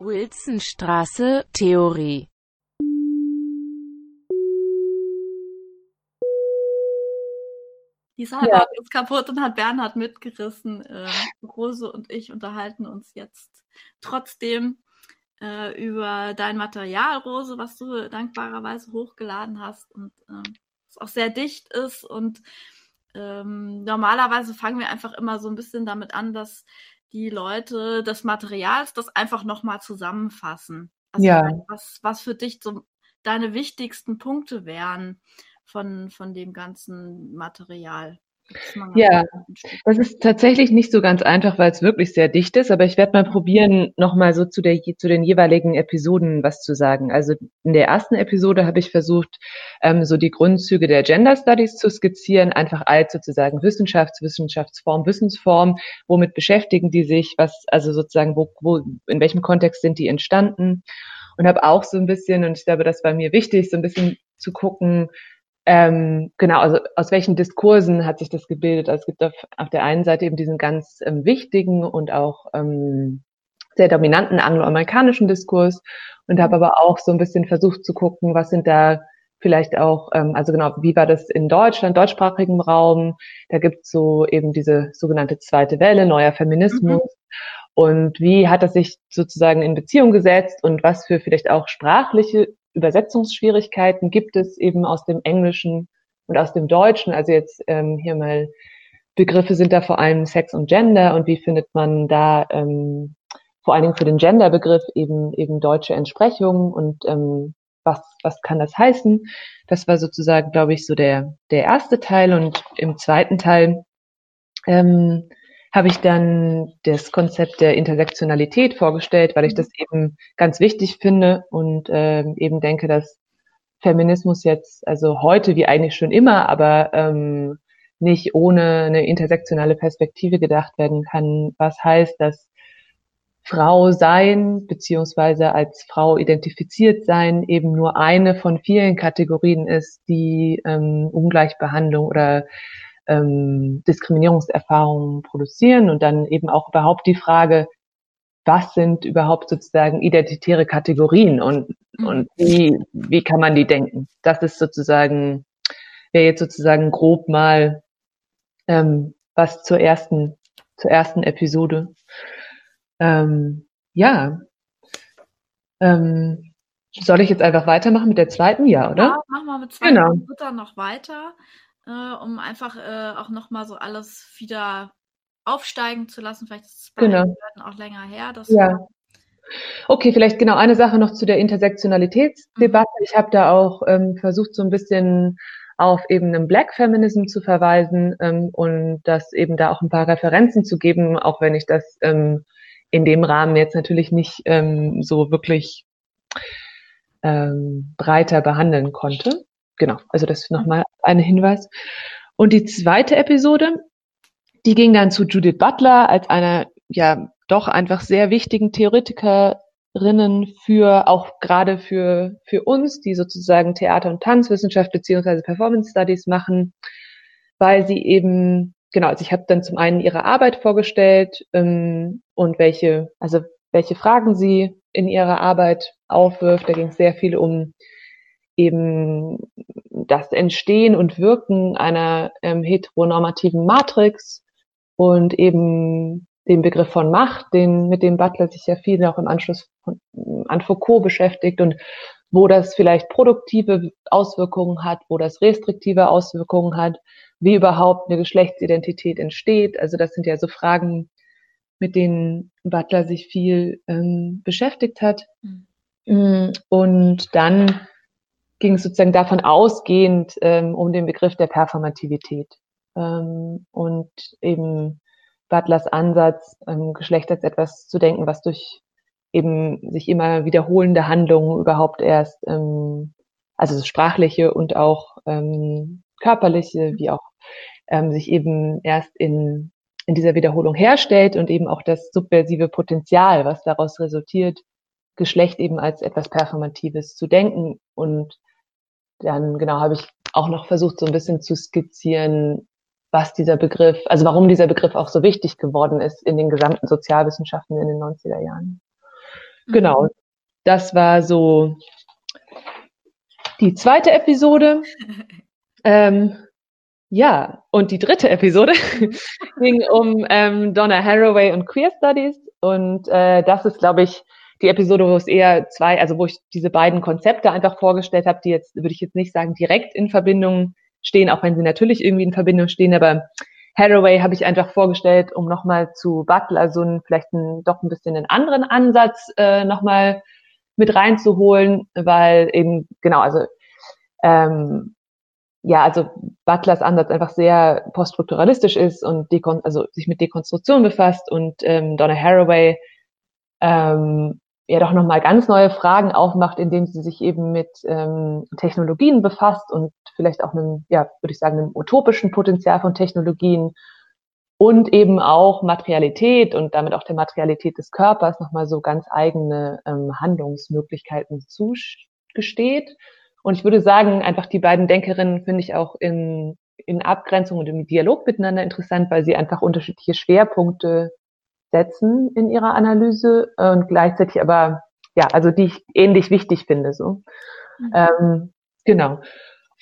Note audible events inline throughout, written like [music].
Wilsonstraße, Theorie Die Seilbahn ja. ist kaputt und hat Bernhard mitgerissen. Äh, Rose und ich unterhalten uns jetzt trotzdem äh, über dein Material, Rose, was du dankbarerweise hochgeladen hast und äh, es auch sehr dicht ist. Und ähm, normalerweise fangen wir einfach immer so ein bisschen damit an, dass die Leute des Materials das einfach nochmal zusammenfassen. Also ja. was, was für dich so deine wichtigsten Punkte wären von, von dem ganzen Material. Ja, das ist tatsächlich nicht so ganz einfach, weil es wirklich sehr dicht ist, aber ich werde mal probieren, nochmal so zu, der, zu den jeweiligen Episoden was zu sagen. Also in der ersten Episode habe ich versucht, ähm, so die Grundzüge der Gender Studies zu skizzieren, einfach als sozusagen Wissenschafts-, Wissenschaftsform, Wissensform, womit beschäftigen die sich, was, also sozusagen, wo, wo, in welchem Kontext sind die entstanden? Und habe auch so ein bisschen, und ich glaube, das war mir wichtig, so ein bisschen zu gucken, ähm, genau, also aus welchen Diskursen hat sich das gebildet? Also es gibt auf, auf der einen Seite eben diesen ganz ähm, wichtigen und auch ähm, sehr dominanten angloamerikanischen Diskurs und habe aber auch so ein bisschen versucht zu gucken, was sind da vielleicht auch, ähm, also genau, wie war das in Deutschland, deutschsprachigem Raum? Da gibt's so eben diese sogenannte zweite Welle, neuer Feminismus. Mhm. Und wie hat das sich sozusagen in Beziehung gesetzt und was für vielleicht auch sprachliche Übersetzungsschwierigkeiten gibt es eben aus dem Englischen und aus dem Deutschen. Also jetzt ähm, hier mal Begriffe sind da vor allem Sex und Gender und wie findet man da ähm, vor allen Dingen für den Genderbegriff eben eben deutsche Entsprechungen und ähm, was was kann das heißen? Das war sozusagen, glaube ich, so der der erste Teil und im zweiten Teil ähm, habe ich dann das Konzept der Intersektionalität vorgestellt, weil ich das eben ganz wichtig finde und äh, eben denke, dass Feminismus jetzt, also heute wie eigentlich schon immer, aber ähm, nicht ohne eine intersektionale Perspektive gedacht werden kann, was heißt, dass Frau sein beziehungsweise als Frau identifiziert sein eben nur eine von vielen Kategorien ist, die ähm, Ungleichbehandlung oder ähm, Diskriminierungserfahrungen produzieren und dann eben auch überhaupt die Frage, was sind überhaupt sozusagen identitäre Kategorien und, mhm. und wie, wie kann man die denken? Das ist sozusagen, wäre jetzt sozusagen grob mal ähm, was zur ersten, zur ersten Episode. Ähm, ja. Ähm, soll ich jetzt einfach weitermachen mit der zweiten? Ja, oder? Ja, machen wir mit zweiten genau. und dritter noch weiter äh, um einfach äh, auch nochmal so alles wieder aufsteigen zu lassen. Vielleicht ist es bei genau. auch länger her. ja. Okay, vielleicht genau eine Sache noch zu der Intersektionalitätsdebatte. Mhm. Ich habe da auch ähm, versucht, so ein bisschen auf eben einen Black Feminism zu verweisen ähm, und das eben da auch ein paar Referenzen zu geben, auch wenn ich das ähm, in dem Rahmen jetzt natürlich nicht ähm, so wirklich ähm, breiter behandeln konnte genau, also das ist nochmal ein Hinweis. Und die zweite Episode, die ging dann zu Judith Butler als einer, ja, doch einfach sehr wichtigen Theoretikerinnen für, auch gerade für, für uns, die sozusagen Theater- und Tanzwissenschaft beziehungsweise Performance Studies machen, weil sie eben, genau, also ich habe dann zum einen ihre Arbeit vorgestellt ähm, und welche, also welche Fragen sie in ihrer Arbeit aufwirft. Da ging es sehr viel um eben das Entstehen und Wirken einer ähm, heteronormativen Matrix und eben den Begriff von Macht, den, mit dem Butler sich ja viel auch im Anschluss von, an Foucault beschäftigt und wo das vielleicht produktive Auswirkungen hat, wo das restriktive Auswirkungen hat, wie überhaupt eine Geschlechtsidentität entsteht. Also das sind ja so Fragen, mit denen Butler sich viel ähm, beschäftigt hat. Mhm. Und dann ging es sozusagen davon ausgehend ähm, um den Begriff der Performativität. Ähm, und eben Butlers Ansatz, ähm, Geschlecht als etwas zu denken, was durch eben sich immer wiederholende Handlungen überhaupt erst, ähm, also sprachliche und auch ähm, körperliche, wie auch ähm, sich eben erst in, in dieser Wiederholung herstellt und eben auch das subversive Potenzial, was daraus resultiert, Geschlecht eben als etwas Performatives zu denken und dann genau habe ich auch noch versucht, so ein bisschen zu skizzieren, was dieser Begriff, also warum dieser Begriff auch so wichtig geworden ist in den gesamten Sozialwissenschaften in den 90er Jahren. Mhm. Genau. Das war so die zweite Episode. [laughs] ähm, ja, und die dritte Episode [laughs] ging um ähm, Donna Haraway und Queer Studies. Und äh, das ist, glaube ich, die Episode, wo es eher zwei, also wo ich diese beiden Konzepte einfach vorgestellt habe, die jetzt, würde ich jetzt nicht sagen, direkt in Verbindung stehen, auch wenn sie natürlich irgendwie in Verbindung stehen, aber Haraway habe ich einfach vorgestellt, um nochmal zu Butler so einen, vielleicht einen, doch ein bisschen einen anderen Ansatz äh, nochmal mit reinzuholen, weil eben, genau, also ähm, ja, also Butlers Ansatz einfach sehr poststrukturalistisch ist und dekon also sich mit Dekonstruktion befasst und ähm, Donna Haraway ähm, ja doch nochmal ganz neue Fragen aufmacht, indem sie sich eben mit ähm, Technologien befasst und vielleicht auch einem, ja, würde ich sagen, einem utopischen Potenzial von Technologien und eben auch Materialität und damit auch der Materialität des Körpers nochmal so ganz eigene ähm, Handlungsmöglichkeiten zugesteht. Und ich würde sagen, einfach die beiden Denkerinnen finde ich auch in, in Abgrenzung und im Dialog miteinander interessant, weil sie einfach unterschiedliche Schwerpunkte setzen in ihrer Analyse und gleichzeitig aber, ja, also die ich ähnlich wichtig finde, so. Mhm. Ähm, genau.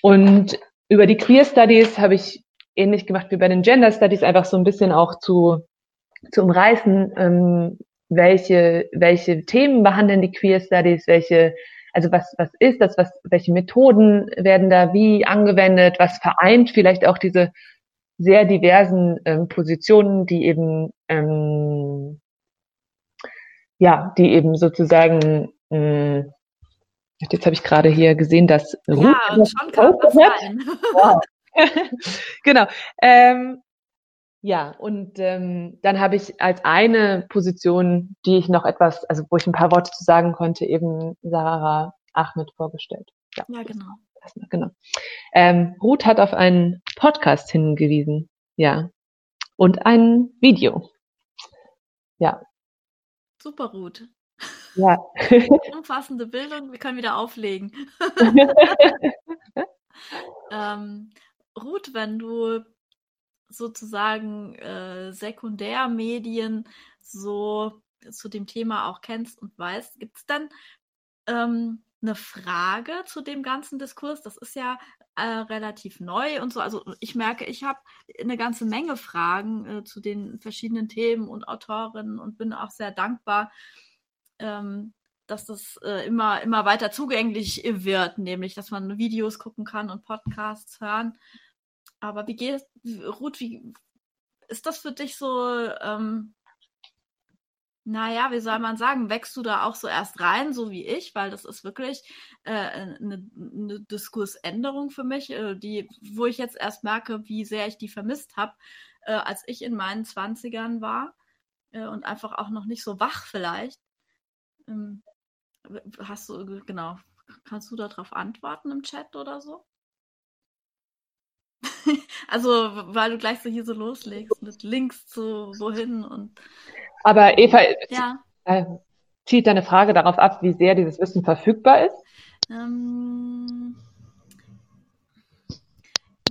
Und über die Queer Studies habe ich ähnlich gemacht wie bei den Gender Studies, einfach so ein bisschen auch zu, zu umreißen, ähm, welche, welche Themen behandeln die Queer Studies, welche, also was, was ist das, was, welche Methoden werden da wie angewendet, was vereint vielleicht auch diese sehr diversen ähm, Positionen, die eben ähm, ja, die eben sozusagen mh, hm, jetzt habe ich gerade hier gesehen, dass Ruth ja, schon kam das. Wow. [laughs] genau. Ähm, ja, und ähm, dann habe ich als eine Position, die ich noch etwas, also wo ich ein paar Worte zu sagen konnte, eben Sarah Ahmed vorgestellt. Ja, ja genau genau. Ähm, Ruth hat auf einen Podcast hingewiesen, ja. Und ein Video. Ja. Super, Ruth. Ja. [laughs] Umfassende Bildung, wir können wieder auflegen. [laughs] ähm, Ruth, wenn du sozusagen äh, Sekundärmedien so zu dem Thema auch kennst und weißt, gibt es dann ähm, eine Frage zu dem ganzen Diskurs. Das ist ja äh, relativ neu und so. Also ich merke, ich habe eine ganze Menge Fragen äh, zu den verschiedenen Themen und Autorinnen und bin auch sehr dankbar, ähm, dass das äh, immer, immer weiter zugänglich wird, nämlich dass man Videos gucken kann und Podcasts hören. Aber wie geht Ruth, wie ist das für dich so? Ähm, naja, wie soll man sagen, wächst du da auch so erst rein, so wie ich, weil das ist wirklich äh, eine, Diskursänderung für mich, äh, die, wo ich jetzt erst merke, wie sehr ich die vermisst habe, äh, als ich in meinen Zwanzigern war äh, und einfach auch noch nicht so wach vielleicht. Ähm, hast du, genau, kannst du darauf antworten im Chat oder so? [laughs] also, weil du gleich so hier so loslegst mit Links zu wohin und aber Eva, ja. äh, zieht deine Frage darauf ab, wie sehr dieses Wissen verfügbar ist? Ähm,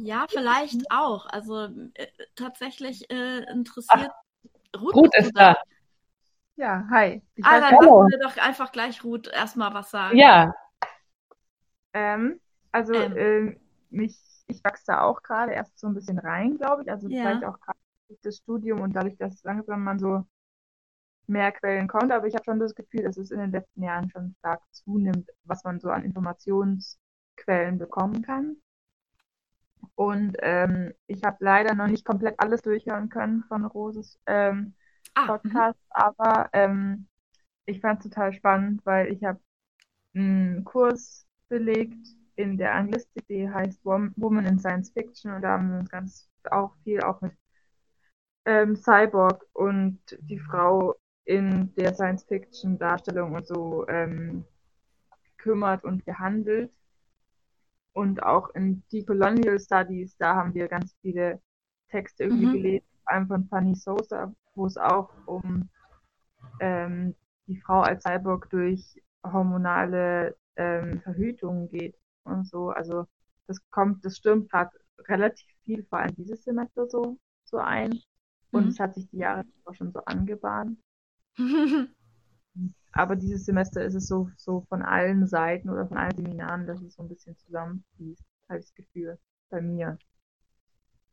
ja, vielleicht auch. Also äh, tatsächlich äh, interessiert Ach, Ruth, Ruth ist da. Ja, hi. Ich ah, dann lassen wir doch einfach gleich Ruth erstmal was sagen. Ja. Ähm, also ähm. Äh, mich, ich wachse da auch gerade erst so ein bisschen rein, glaube ich. Also ja. vielleicht auch gerade das Studium und dadurch, dass langsam man so mehr Quellen kommt, aber ich habe schon das Gefühl, dass es in den letzten Jahren schon stark zunimmt, was man so an Informationsquellen bekommen kann. Und ähm, ich habe leider noch nicht komplett alles durchhören können von Roses ähm, ah, Podcast, mhm. aber ähm, ich fand es total spannend, weil ich habe einen Kurs belegt in der Anglistik, die heißt Woman in Science Fiction und da haben wir uns ganz auch viel auch mit ähm, Cyborg und die Frau in der Science-Fiction-Darstellung und so ähm, kümmert und behandelt. Und auch in Decolonial Studies, da haben wir ganz viele Texte irgendwie mhm. gelesen, vor allem von Fanny Sosa, wo es auch um ähm, die Frau als Cyborg durch hormonale ähm, Verhütung geht und so. Also das kommt, das stürmt gerade relativ viel, vor allem dieses Semester so, so ein. Und mhm. es hat sich die Jahre auch schon so angebahnt. [laughs] aber dieses Semester ist es so, so von allen Seiten oder von allen Seminaren, dass es so ein bisschen zusammenfließt, habe ich das Gefühl, bei mir.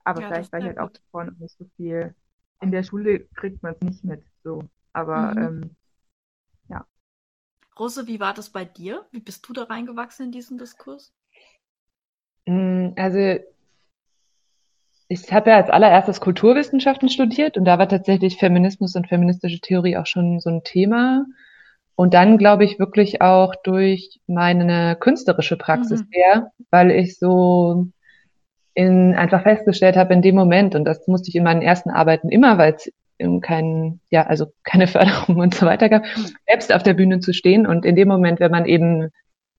Aber ja, vielleicht, weil ich halt gut. auch noch nicht so viel, in der Schule kriegt man es nicht mit, so. Aber, mhm. ähm, ja. Rose, wie war das bei dir? Wie bist du da reingewachsen in diesen Diskurs? Mm, also ich habe ja als allererstes Kulturwissenschaften studiert und da war tatsächlich Feminismus und feministische Theorie auch schon so ein Thema. Und dann glaube ich wirklich auch durch meine künstlerische Praxis mhm. her, weil ich so in, einfach festgestellt habe in dem Moment, und das musste ich in meinen ersten Arbeiten immer, weil es keinen, ja, also keine [laughs] Förderung und so weiter gab, selbst auf der Bühne zu stehen. Und in dem Moment, wenn man eben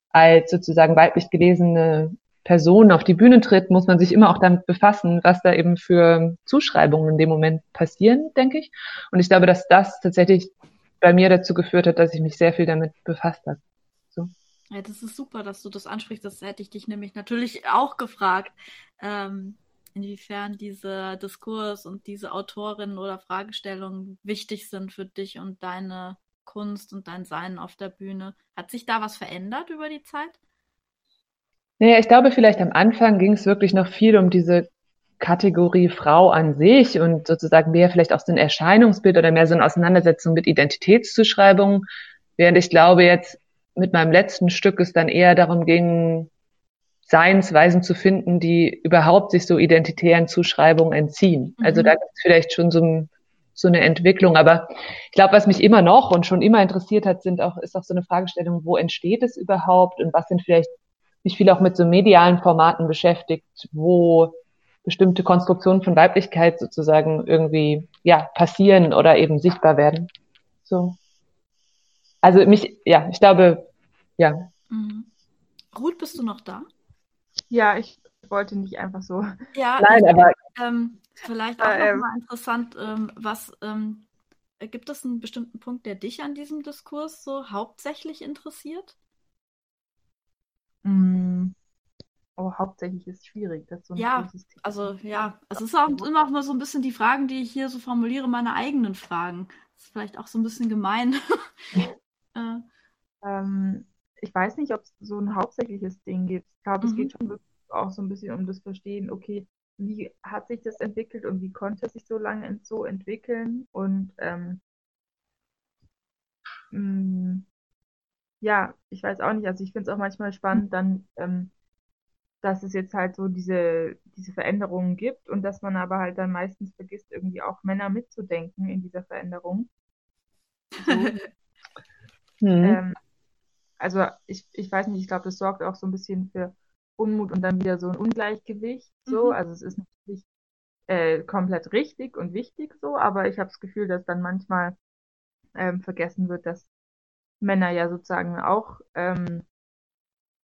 als sozusagen weiblich gelesene Person auf die Bühne tritt, muss man sich immer auch damit befassen, was da eben für Zuschreibungen in dem Moment passieren, denke ich. Und ich glaube, dass das tatsächlich bei mir dazu geführt hat, dass ich mich sehr viel damit befasst habe. So. Ja, das ist super, dass du das ansprichst. Das hätte ich dich nämlich natürlich auch gefragt, ähm, inwiefern dieser Diskurs und diese Autorinnen oder Fragestellungen wichtig sind für dich und deine Kunst und dein Sein auf der Bühne. Hat sich da was verändert über die Zeit? Naja, ich glaube, vielleicht am Anfang ging es wirklich noch viel um diese Kategorie Frau an sich und sozusagen mehr vielleicht aus dem Erscheinungsbild oder mehr so eine Auseinandersetzung mit Identitätszuschreibungen, während ich glaube, jetzt mit meinem letzten Stück es dann eher darum ging, Seinsweisen zu finden, die überhaupt sich so identitären Zuschreibungen entziehen. Also mhm. Also da gibt es vielleicht schon so, so, eine Entwicklung. Aber ich glaube, was mich immer noch und schon immer interessiert hat, sind auch, ist auch so eine Fragestellung, wo entsteht es überhaupt und was sind vielleicht mich viel auch mit so medialen Formaten beschäftigt, wo bestimmte Konstruktionen von Weiblichkeit sozusagen irgendwie ja passieren oder eben sichtbar werden. So. Also mich, ja, ich glaube, ja. Mhm. Ruth, bist du noch da? Ja, ich wollte nicht einfach so. Ja, Nein, aber ähm, vielleicht auch äh, nochmal interessant, ähm, was ähm, gibt es einen bestimmten Punkt, der dich an diesem Diskurs so hauptsächlich interessiert? Mm. Oh, hauptsächlich ist schwierig. Das so ja, also ja, es ist auch immer auch mal so ein bisschen die Fragen, die ich hier so formuliere, meine eigenen Fragen. Das ist vielleicht auch so ein bisschen gemein. [laughs] äh. ähm, ich weiß nicht, ob es so ein hauptsächliches Ding gibt. Ich glaube, mhm. es geht schon wirklich auch so ein bisschen um das Verstehen, okay, wie hat sich das entwickelt und wie konnte es sich so lange so entwickeln und ähm, mh, mm, ja, ich weiß auch nicht. Also ich finde es auch manchmal spannend, dann, ähm, dass es jetzt halt so diese, diese Veränderungen gibt und dass man aber halt dann meistens vergisst, irgendwie auch Männer mitzudenken in dieser Veränderung. So. [laughs] mhm. ähm, also ich, ich weiß nicht, ich glaube, das sorgt auch so ein bisschen für Unmut und dann wieder so ein Ungleichgewicht. So, mhm. also es ist natürlich äh, komplett richtig und wichtig so, aber ich habe das Gefühl, dass dann manchmal ähm, vergessen wird, dass Männer ja sozusagen auch ähm,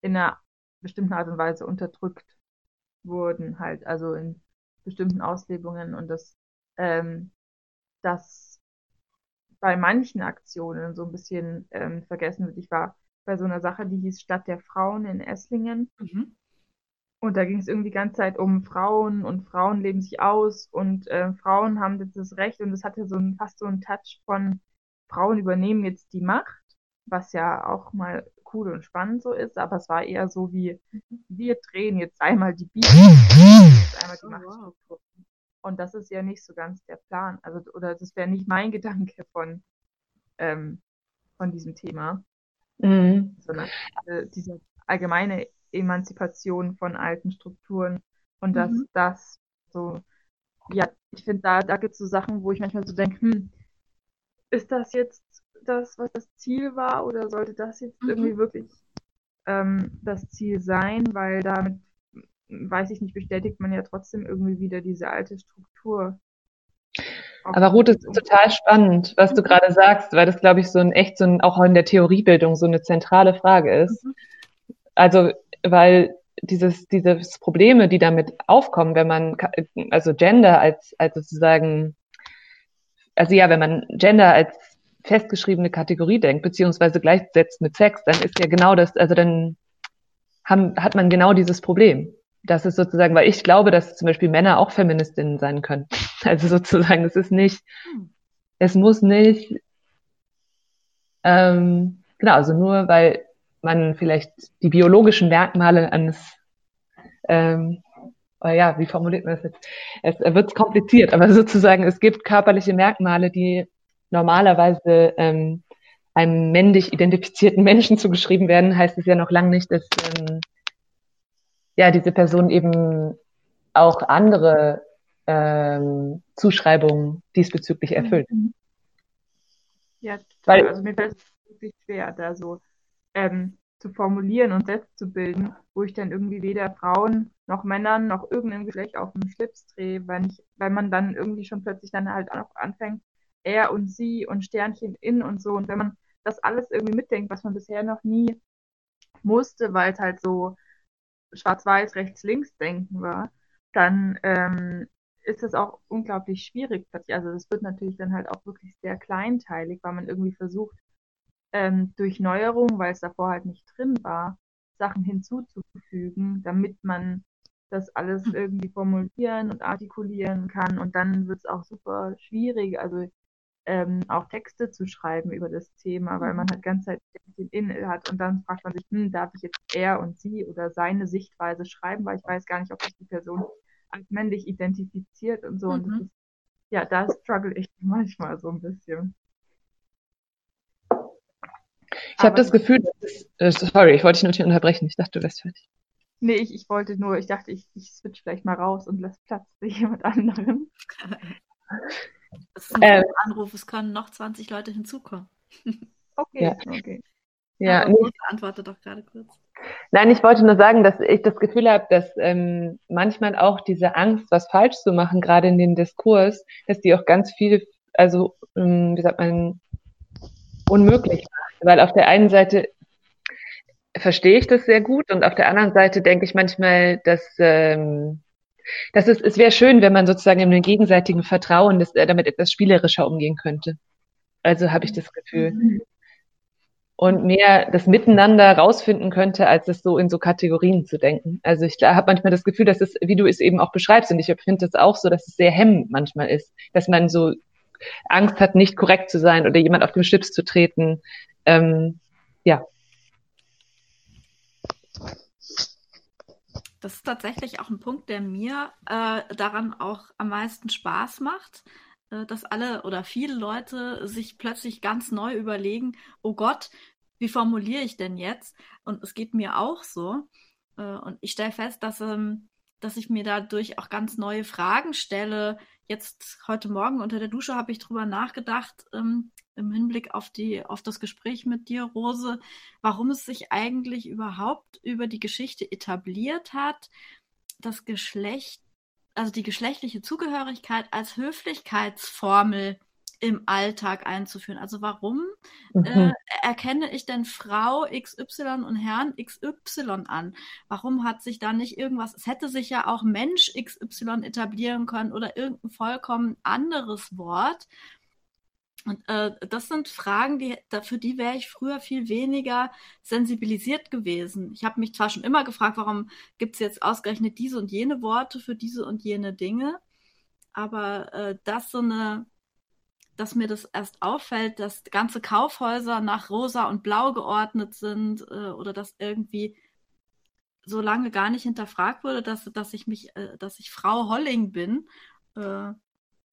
in einer bestimmten Art und Weise unterdrückt wurden, halt, also in bestimmten Auslebungen und dass ähm, das bei manchen Aktionen so ein bisschen ähm, vergessen wird. Ich war bei so einer Sache, die hieß Stadt der Frauen in Esslingen. Mhm. Und da ging es irgendwie die ganze Zeit um Frauen und Frauen leben sich aus und äh, Frauen haben jetzt das Recht und es hatte so ein, fast so einen Touch von Frauen übernehmen jetzt die Macht was ja auch mal cool und spannend so ist, aber es war eher so wie, wir drehen jetzt einmal die Beats, einmal die oh, Machtstruktur. Und das ist ja nicht so ganz der Plan. Also, oder das wäre nicht mein [laughs] Gedanke von, ähm, von diesem Thema. Mhm. Sondern äh, diese allgemeine Emanzipation von alten Strukturen und dass mhm. das so, ja, ich finde, da, da gibt es so Sachen, wo ich manchmal so denke, hm, ist das jetzt das, was das Ziel war, oder sollte das jetzt mhm. irgendwie wirklich ähm, das Ziel sein? Weil damit, weiß ich nicht, bestätigt man ja trotzdem irgendwie wieder diese alte Struktur. Aber Ruth, ist total spannend, was du mhm. gerade sagst, weil das, glaube ich, so ein echt so ein, auch in der Theoriebildung so eine zentrale Frage ist. Mhm. Also, weil dieses, dieses Probleme, die damit aufkommen, wenn man, also Gender als, als sozusagen, also ja, wenn man Gender als festgeschriebene Kategorie denkt, beziehungsweise gleichsetzt mit Sex, dann ist ja genau das, also dann haben, hat man genau dieses Problem. Das ist sozusagen, weil ich glaube, dass zum Beispiel Männer auch Feministinnen sein können. [laughs] Also sozusagen, es ist nicht, es muss nicht Ähm, genau, also nur weil man vielleicht die biologischen Merkmale eines, ähm, oh ja, wie formuliert man das jetzt? Es wird kompliziert, aber [laughs] sozusagen, es gibt körperliche Merkmale, die normalerweise ähm, einem männlich identifizierten Menschen zugeschrieben werden, heißt es ja noch lange nicht, dass ähm, ja diese Person eben auch andere ähm, Zuschreibungen diesbezüglich erfüllt. Mhm. Ja, total. Weil, also mir fällt es wirklich schwer, da so ähm, zu formulieren und selbst zu bilden, wo ich dann irgendwie weder Frauen noch Männern noch irgendeinem Geschlecht auf den Schlips drehe, weil, ich, weil man dann irgendwie schon plötzlich dann halt auch anfängt, er und sie und Sternchen in und so. Und wenn man das alles irgendwie mitdenkt, was man bisher noch nie musste, weil es halt so schwarz-weiß, rechts-links denken war, dann ähm, ist das auch unglaublich schwierig. Also es wird natürlich dann halt auch wirklich sehr kleinteilig, weil man irgendwie versucht, ähm, durch Neuerungen, weil es davor halt nicht drin war, Sachen hinzuzufügen, damit man das alles irgendwie formulieren und artikulieren kann. Und dann wird es auch super schwierig. Also ähm, auch Texte zu schreiben über das Thema, weil man mhm. halt ganz Zeit den in hat und dann fragt man sich, hm, darf ich jetzt er und sie oder seine Sichtweise schreiben, weil ich weiß gar nicht, ob sich die Person als männlich identifiziert und so. Mhm. Und das ist, ja, da struggle ich [laughs] manchmal so ein bisschen. Ich habe das Gefühl, äh, sorry, ich wollte dich nur nicht unterbrechen. Ich dachte, du wärst fertig. Nee, ich, ich wollte nur, ich dachte, ich, ich switch vielleicht mal raus und lasse Platz für jemand anderen. [laughs] Das ist ein ähm, Anruf, es können noch 20 Leute hinzukommen. Okay, ja. okay. Ja, Aber nee, antworte doch gerade kurz. Nein, ich wollte nur sagen, dass ich das Gefühl habe, dass ähm, manchmal auch diese Angst, was falsch zu machen, gerade in dem Diskurs, dass die auch ganz viel, also ähm, wie sagt man, unmöglich macht. Weil auf der einen Seite verstehe ich das sehr gut und auf der anderen Seite denke ich manchmal, dass ähm, das ist, es wäre schön, wenn man sozusagen in dem gegenseitigen Vertrauen das, damit etwas spielerischer umgehen könnte. Also habe ich das Gefühl. Und mehr das Miteinander rausfinden könnte, als es so in so Kategorien zu denken. Also ich habe manchmal das Gefühl, dass es, wie du es eben auch beschreibst, und ich finde es auch so, dass es sehr hemmend manchmal ist, dass man so Angst hat, nicht korrekt zu sein oder jemand auf den Schlips zu treten. Ähm, ja. Das ist tatsächlich auch ein Punkt, der mir äh, daran auch am meisten Spaß macht, äh, dass alle oder viele Leute sich plötzlich ganz neu überlegen, oh Gott, wie formuliere ich denn jetzt? Und es geht mir auch so. Äh, und ich stelle fest, dass, ähm, dass ich mir dadurch auch ganz neue Fragen stelle. Jetzt heute Morgen unter der Dusche habe ich drüber nachgedacht, ähm, im Hinblick auf die, auf das Gespräch mit dir, Rose, warum es sich eigentlich überhaupt über die Geschichte etabliert hat, das Geschlecht, also die geschlechtliche Zugehörigkeit als Höflichkeitsformel im Alltag einzuführen. Also warum mhm. äh, erkenne ich denn Frau XY und Herrn XY an? Warum hat sich da nicht irgendwas, es hätte sich ja auch Mensch XY etablieren können oder irgendein vollkommen anderes Wort, und äh, das sind Fragen, die, für die wäre ich früher viel weniger sensibilisiert gewesen. Ich habe mich zwar schon immer gefragt, warum gibt es jetzt ausgerechnet diese und jene Worte für diese und jene Dinge, aber äh, das so eine, dass mir das erst auffällt, dass ganze Kaufhäuser nach rosa und blau geordnet sind äh, oder dass irgendwie so lange gar nicht hinterfragt wurde, dass, dass ich mich, äh, dass ich Frau Holling bin. Äh,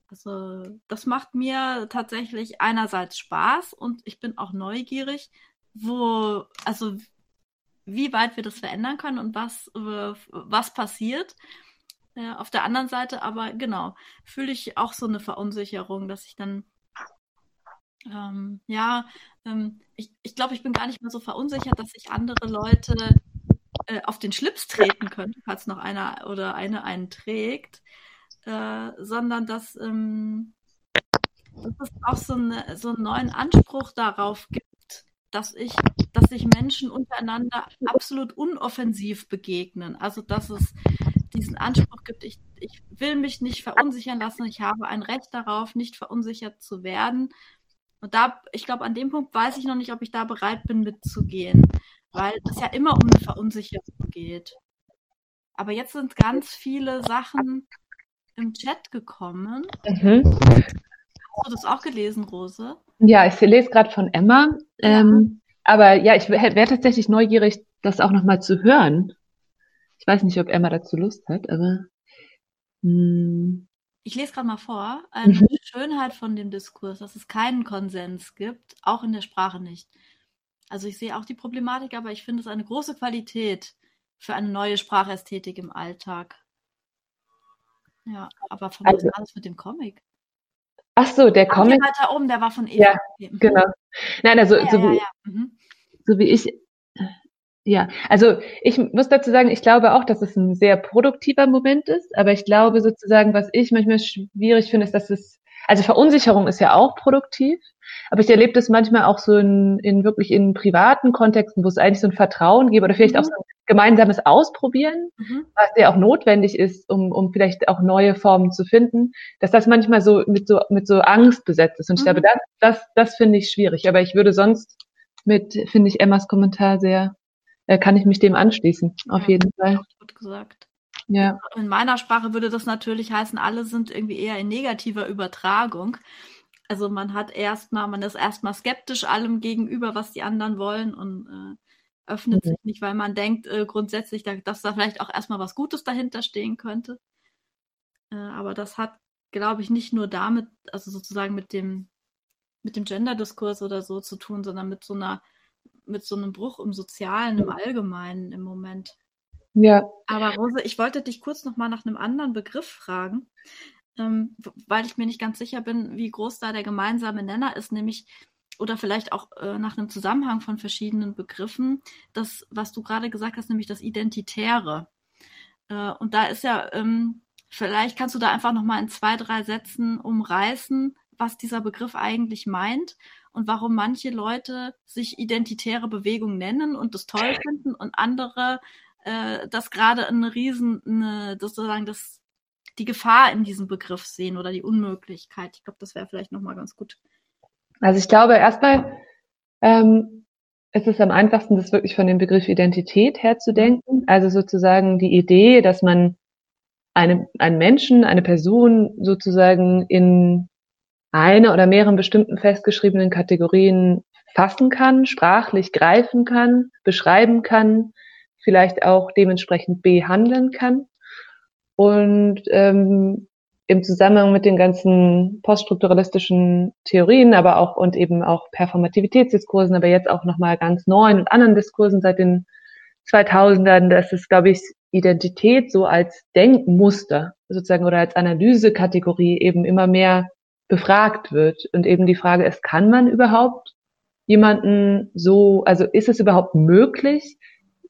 also das macht mir tatsächlich einerseits Spaß und ich bin auch neugierig, wo, also wie weit wir das verändern können und was, äh, was passiert. Äh, auf der anderen Seite aber, genau, fühle ich auch so eine Verunsicherung, dass ich dann, ähm, ja, ähm, ich, ich glaube, ich bin gar nicht mehr so verunsichert, dass ich andere Leute äh, auf den Schlips treten könnte, falls noch einer oder eine einen trägt. Äh, sondern dass, ähm, dass es auch so, eine, so einen neuen Anspruch darauf gibt, dass ich, dass sich Menschen untereinander absolut unoffensiv begegnen. Also dass es diesen Anspruch gibt, ich, ich will mich nicht verunsichern lassen, ich habe ein Recht darauf, nicht verunsichert zu werden. Und da, ich glaube, an dem Punkt weiß ich noch nicht, ob ich da bereit bin, mitzugehen, weil es ja immer um eine Verunsicherung geht. Aber jetzt sind ganz viele Sachen im Chat gekommen. Mhm. Hast du das auch gelesen, Rose? Ja, ich lese gerade von Emma. Ja. Ähm, aber ja, ich wäre tatsächlich neugierig, das auch nochmal zu hören. Ich weiß nicht, ob Emma dazu Lust hat, aber. Mh. Ich lese gerade mal vor. Eine mhm. Schönheit von dem Diskurs, dass es keinen Konsens gibt, auch in der Sprache nicht. Also ich sehe auch die Problematik, aber ich finde es eine große Qualität für eine neue Sprachästhetik im Alltag. Ja, aber von also, das mit dem Comic? Ach so, der Comic. Der weiter oben, der war von Eva. Ja, mhm. genau. Nein, also ja, so, ja, wie, ja, mhm. so wie ich ja, also ich muss dazu sagen, ich glaube auch, dass es ein sehr produktiver Moment ist, aber ich glaube sozusagen, was ich manchmal schwierig finde, ist, dass es, also Verunsicherung ist ja auch produktiv, aber ich erlebe das manchmal auch so in, in wirklich in privaten Kontexten, wo es eigentlich so ein Vertrauen gibt oder vielleicht mhm. auch so ein gemeinsames Ausprobieren, mhm. was ja auch notwendig ist, um, um vielleicht auch neue Formen zu finden, dass das manchmal so mit so, mit so Angst besetzt ist. Und ich glaube, mhm. das, das, das finde ich schwierig. Aber ich würde sonst mit, finde ich, Emmas Kommentar sehr äh, kann ich mich dem anschließen, auf ja, jeden Fall. Gut gesagt. Ja. In meiner Sprache würde das natürlich heißen, alle sind irgendwie eher in negativer Übertragung. Also man hat erstmal, man ist erstmal skeptisch allem gegenüber, was die anderen wollen und äh, öffnet mhm. sich nicht, weil man denkt äh, grundsätzlich, dass da vielleicht auch erstmal was Gutes dahinter stehen könnte. Äh, aber das hat, glaube ich, nicht nur damit, also sozusagen mit dem, mit dem Gender-Diskurs oder so zu tun, sondern mit so einer mit so einem Bruch im Sozialen, im Allgemeinen im Moment. Ja. Aber Rose, ich wollte dich kurz noch mal nach einem anderen Begriff fragen, ähm, weil ich mir nicht ganz sicher bin, wie groß da der gemeinsame Nenner ist, nämlich oder vielleicht auch äh, nach einem Zusammenhang von verschiedenen Begriffen, das, was du gerade gesagt hast, nämlich das Identitäre. Äh, und da ist ja, ähm, vielleicht kannst du da einfach noch mal in zwei, drei Sätzen umreißen, was dieser Begriff eigentlich meint und warum manche Leute sich identitäre Bewegung nennen und das toll finden und andere äh, das gerade eine riesen, eine, das sozusagen das, die Gefahr in diesem Begriff sehen oder die Unmöglichkeit. Ich glaube, das wäre vielleicht nochmal ganz gut. Also ich glaube erstmal, ähm, es ist am einfachsten, das wirklich von dem Begriff Identität herzudenken. Also sozusagen die Idee, dass man eine, einen Menschen, eine Person sozusagen in eine oder mehreren bestimmten festgeschriebenen Kategorien fassen kann, sprachlich greifen kann, beschreiben kann, vielleicht auch dementsprechend behandeln kann. Und ähm, im Zusammenhang mit den ganzen poststrukturalistischen Theorien, aber auch und eben auch Performativitätsdiskursen, aber jetzt auch nochmal ganz neuen und anderen Diskursen seit den 2000ern, dass es, glaube ich, Identität so als Denkmuster sozusagen oder als Analysekategorie eben immer mehr befragt wird. Und eben die Frage ist, kann man überhaupt jemanden so, also ist es überhaupt möglich,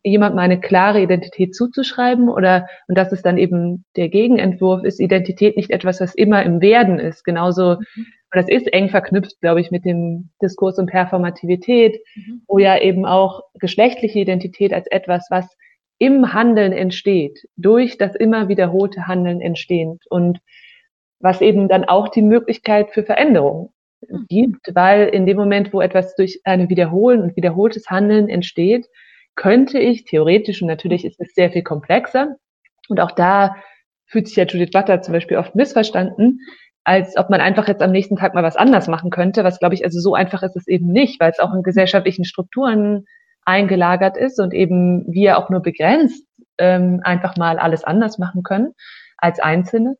jemandem eine klare Identität zuzuschreiben oder, und das ist dann eben der Gegenentwurf, ist Identität nicht etwas, was immer im Werden ist. Genauso, mhm. und das ist eng verknüpft, glaube ich, mit dem Diskurs um Performativität, mhm. wo ja eben auch geschlechtliche Identität als etwas, was im Handeln entsteht, durch das immer wiederholte Handeln entstehend. Und was eben dann auch die Möglichkeit für Veränderung hm. gibt, weil in dem Moment, wo etwas durch eine Wiederholen und wiederholtes Handeln entsteht, könnte ich theoretisch, und natürlich ist es sehr viel komplexer, und auch da fühlt sich ja Judith Butler zum Beispiel oft missverstanden, als ob man einfach jetzt am nächsten Tag mal was anders machen könnte, was glaube ich, also so einfach ist es eben nicht, weil es auch in gesellschaftlichen Strukturen eingelagert ist und eben wir auch nur begrenzt ähm, einfach mal alles anders machen können als Einzelne.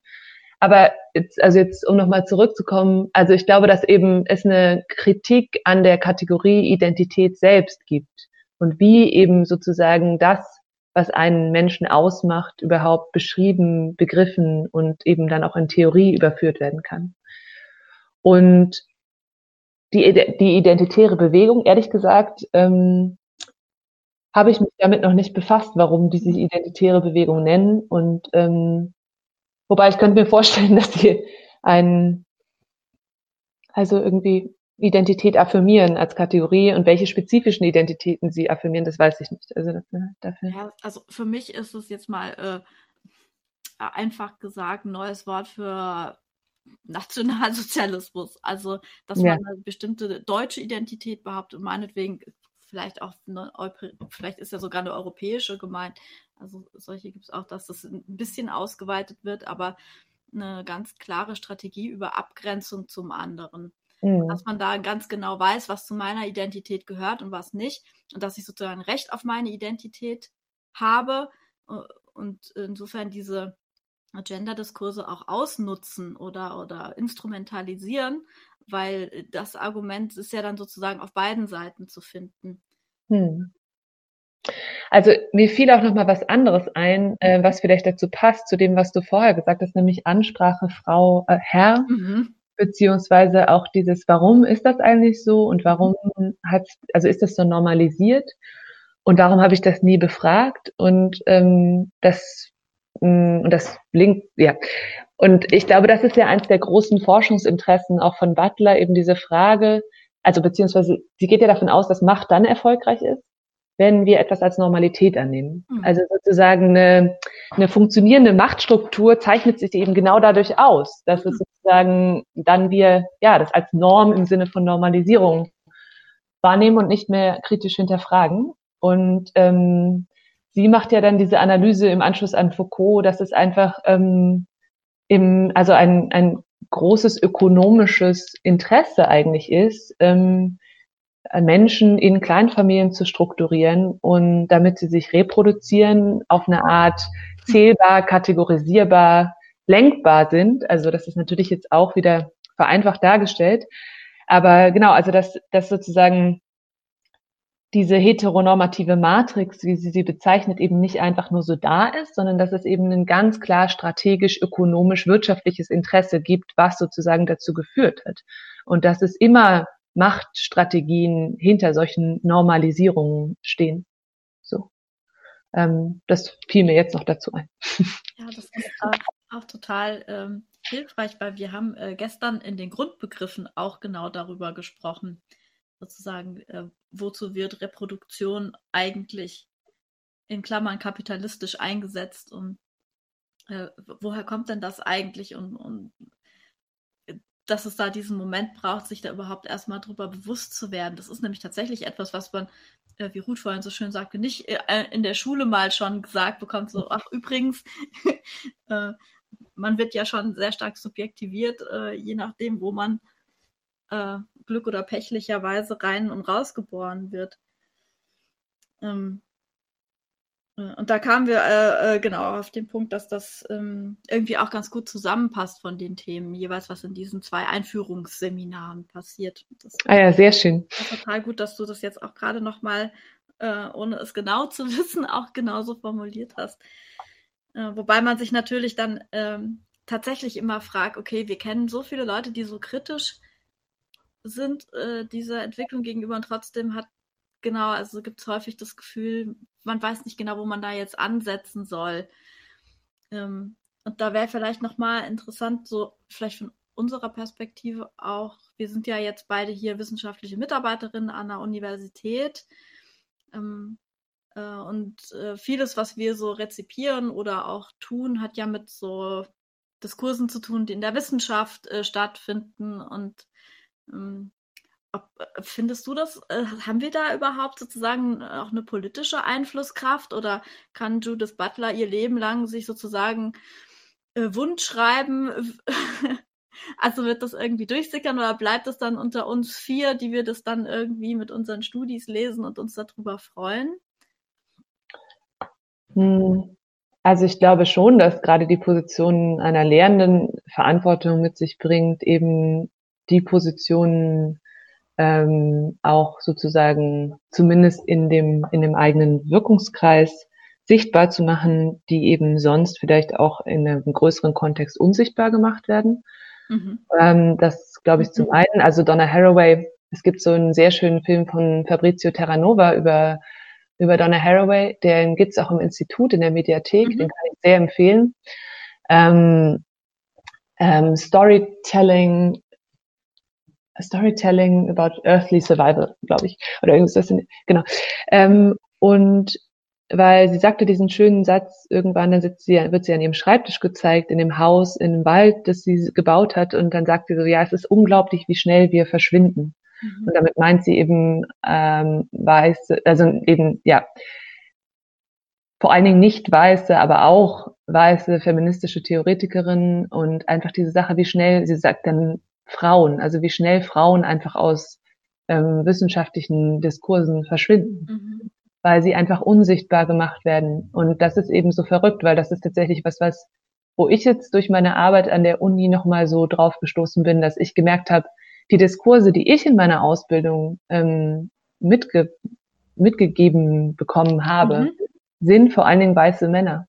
Aber jetzt, also jetzt, um nochmal zurückzukommen, also ich glaube, dass eben es eine Kritik an der Kategorie Identität selbst gibt und wie eben sozusagen das, was einen Menschen ausmacht, überhaupt beschrieben, begriffen und eben dann auch in Theorie überführt werden kann. Und die, die identitäre Bewegung, ehrlich gesagt, ähm, habe ich mich damit noch nicht befasst, warum die sich identitäre Bewegung nennen. Und ähm, Wobei ich könnte mir vorstellen, [laughs] dass sie einen, also irgendwie Identität affirmieren als Kategorie und welche spezifischen Identitäten sie affirmieren, das weiß ich nicht. Also dafür. Ja, also für mich ist es jetzt mal äh, einfach gesagt ein neues Wort für Nationalsozialismus. Also, dass ja. man eine bestimmte deutsche Identität behauptet und meinetwegen vielleicht auch, eine, vielleicht ist ja sogar eine europäische gemeint. Also solche gibt es auch, dass das ein bisschen ausgeweitet wird, aber eine ganz klare Strategie über Abgrenzung zum anderen. Mhm. Dass man da ganz genau weiß, was zu meiner Identität gehört und was nicht. Und dass ich sozusagen Recht auf meine Identität habe. Äh, und insofern diese Gender-Diskurse auch ausnutzen oder, oder instrumentalisieren, weil das Argument ist ja dann sozusagen auf beiden Seiten zu finden. Hm. Also mir fiel auch noch mal was anderes ein, äh, was vielleicht dazu passt zu dem, was du vorher gesagt hast, nämlich Ansprache Frau äh, Herr, mhm. beziehungsweise auch dieses, warum ist das eigentlich so und warum hat, also ist das so normalisiert und warum habe ich das nie befragt und ähm, das und das blinkt, ja. Und ich glaube, das ist ja eines der großen Forschungsinteressen auch von Butler, eben diese Frage, also beziehungsweise sie geht ja davon aus, dass Macht dann erfolgreich ist, wenn wir etwas als Normalität annehmen. Mhm. Also sozusagen eine, eine funktionierende Machtstruktur zeichnet sich eben genau dadurch aus, dass es hm. sozusagen dann wir ja das als Norm im Sinne von Normalisierung wahrnehmen und nicht mehr kritisch hinterfragen. Und ähm, sie macht ja dann diese Analyse im Anschluss an Foucault, dass es einfach ähm, im, also ein, ein großes ökonomisches Interesse eigentlich ist, ähm, Menschen in Kleinfamilien zu strukturieren und damit sie sich reproduzieren, auf eine Art zählbar, kategorisierbar, lenkbar sind. Also das ist natürlich jetzt auch wieder vereinfacht dargestellt. Aber genau, also dass, dass sozusagen diese heteronormative Matrix, wie sie sie bezeichnet, eben nicht einfach nur so da ist, sondern dass es eben ein ganz klar strategisch, ökonomisch, wirtschaftliches Interesse gibt, was sozusagen dazu geführt hat. Und dass es immer Machtstrategien hinter solchen Normalisierungen stehen. So. Ähm, das fiel mir jetzt noch dazu ein. Ja, das ist auch, auch total ähm, hilfreich, weil wir haben äh, gestern in den Grundbegriffen auch genau darüber gesprochen, sozusagen, äh, wozu wird Reproduktion eigentlich in Klammern kapitalistisch eingesetzt und äh, woher kommt denn das eigentlich und, und dass es da diesen Moment braucht, sich da überhaupt erstmal drüber bewusst zu werden. Das ist nämlich tatsächlich etwas, was man, äh, wie Ruth vorhin so schön sagte, nicht äh, in der Schule mal schon gesagt bekommt, so, ach übrigens, [laughs] äh, man wird ja schon sehr stark subjektiviert, äh, je nachdem, wo man äh, Glück oder pechlicherweise rein und rausgeboren wird. Ähm, äh, und da kamen wir äh, äh, genau auf den Punkt, dass das ähm, irgendwie auch ganz gut zusammenpasst von den Themen, jeweils was in diesen zwei Einführungsseminaren passiert. Das ah ja, sehr schön. Total gut, dass du das jetzt auch gerade nochmal, äh, ohne es genau zu [laughs] wissen, auch genauso formuliert hast. Äh, wobei man sich natürlich dann ähm, tatsächlich immer fragt, okay, wir kennen so viele Leute, die so kritisch sind äh, dieser Entwicklung gegenüber und trotzdem hat genau, also gibt es häufig das Gefühl, man weiß nicht genau, wo man da jetzt ansetzen soll. Ähm, und da wäre vielleicht nochmal interessant, so vielleicht von unserer Perspektive auch, wir sind ja jetzt beide hier wissenschaftliche Mitarbeiterinnen an der Universität. Ähm, äh, und äh, vieles, was wir so rezipieren oder auch tun, hat ja mit so Diskursen zu tun, die in der Wissenschaft äh, stattfinden. Und ob, äh, findest du das, äh, haben wir da überhaupt sozusagen äh, auch eine politische Einflusskraft oder kann Judith Butler ihr Leben lang sich sozusagen äh, Wunsch schreiben? [laughs] also wird das irgendwie durchsickern oder bleibt es dann unter uns vier, die wir das dann irgendwie mit unseren Studis lesen und uns darüber freuen? Hm. Also ich glaube schon, dass gerade die Position einer Lehrenden Verantwortung mit sich bringt, eben die Positionen ähm, auch sozusagen zumindest in dem, in dem eigenen Wirkungskreis sichtbar zu machen, die eben sonst vielleicht auch in einem größeren Kontext unsichtbar gemacht werden. Mhm. Ähm, das glaube ich zum mhm. einen, also Donna Haraway, es gibt so einen sehr schönen Film von Fabrizio Terranova über, über Donna Haraway, den gibt's auch im Institut, in der Mediathek, mhm. den kann ich sehr empfehlen. Ähm, ähm, Storytelling Storytelling about Earthly Survival, glaube ich. Oder irgendwas. Genau. Ähm, und weil sie sagte diesen schönen Satz, irgendwann dann sitzt sie, wird sie an ihrem Schreibtisch gezeigt, in dem Haus, in dem Wald, das sie gebaut hat. Und dann sagt sie so, ja, es ist unglaublich, wie schnell wir verschwinden. Mhm. Und damit meint sie eben ähm, weiß, also eben, ja, vor allen Dingen nicht weiße, aber auch weiße feministische Theoretikerinnen und einfach diese Sache, wie schnell, sie sagt dann Frauen, also wie schnell Frauen einfach aus ähm, wissenschaftlichen Diskursen verschwinden, mhm. weil sie einfach unsichtbar gemacht werden. Und das ist eben so verrückt, weil das ist tatsächlich was, was, wo ich jetzt durch meine Arbeit an der Uni nochmal so drauf gestoßen bin, dass ich gemerkt habe, die Diskurse, die ich in meiner Ausbildung ähm, mitge mitgegeben bekommen habe, mhm. sind vor allen Dingen weiße Männer.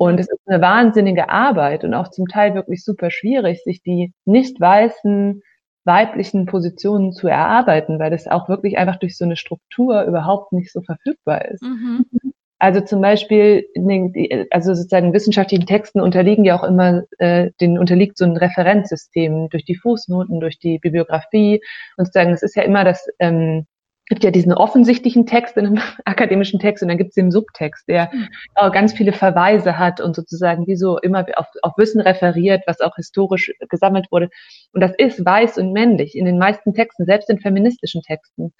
Und es ist eine wahnsinnige Arbeit und auch zum Teil wirklich super schwierig, sich die nicht weißen weiblichen Positionen zu erarbeiten, weil das auch wirklich einfach durch so eine Struktur überhaupt nicht so verfügbar ist. Mhm. Also zum Beispiel, also sozusagen wissenschaftlichen Texten unterliegen ja auch immer, äh, den unterliegt so ein Referenzsystem durch die Fußnoten, durch die Bibliografie und sozusagen, es ist ja immer das ähm, gibt ja diesen offensichtlichen Text in einem [laughs] akademischen Text und dann gibt es den Subtext, der äh, ganz viele Verweise hat und sozusagen wie so immer auf, auf Wissen referiert, was auch historisch gesammelt wurde. Und das ist weiß und männlich in den meisten Texten, selbst in feministischen Texten.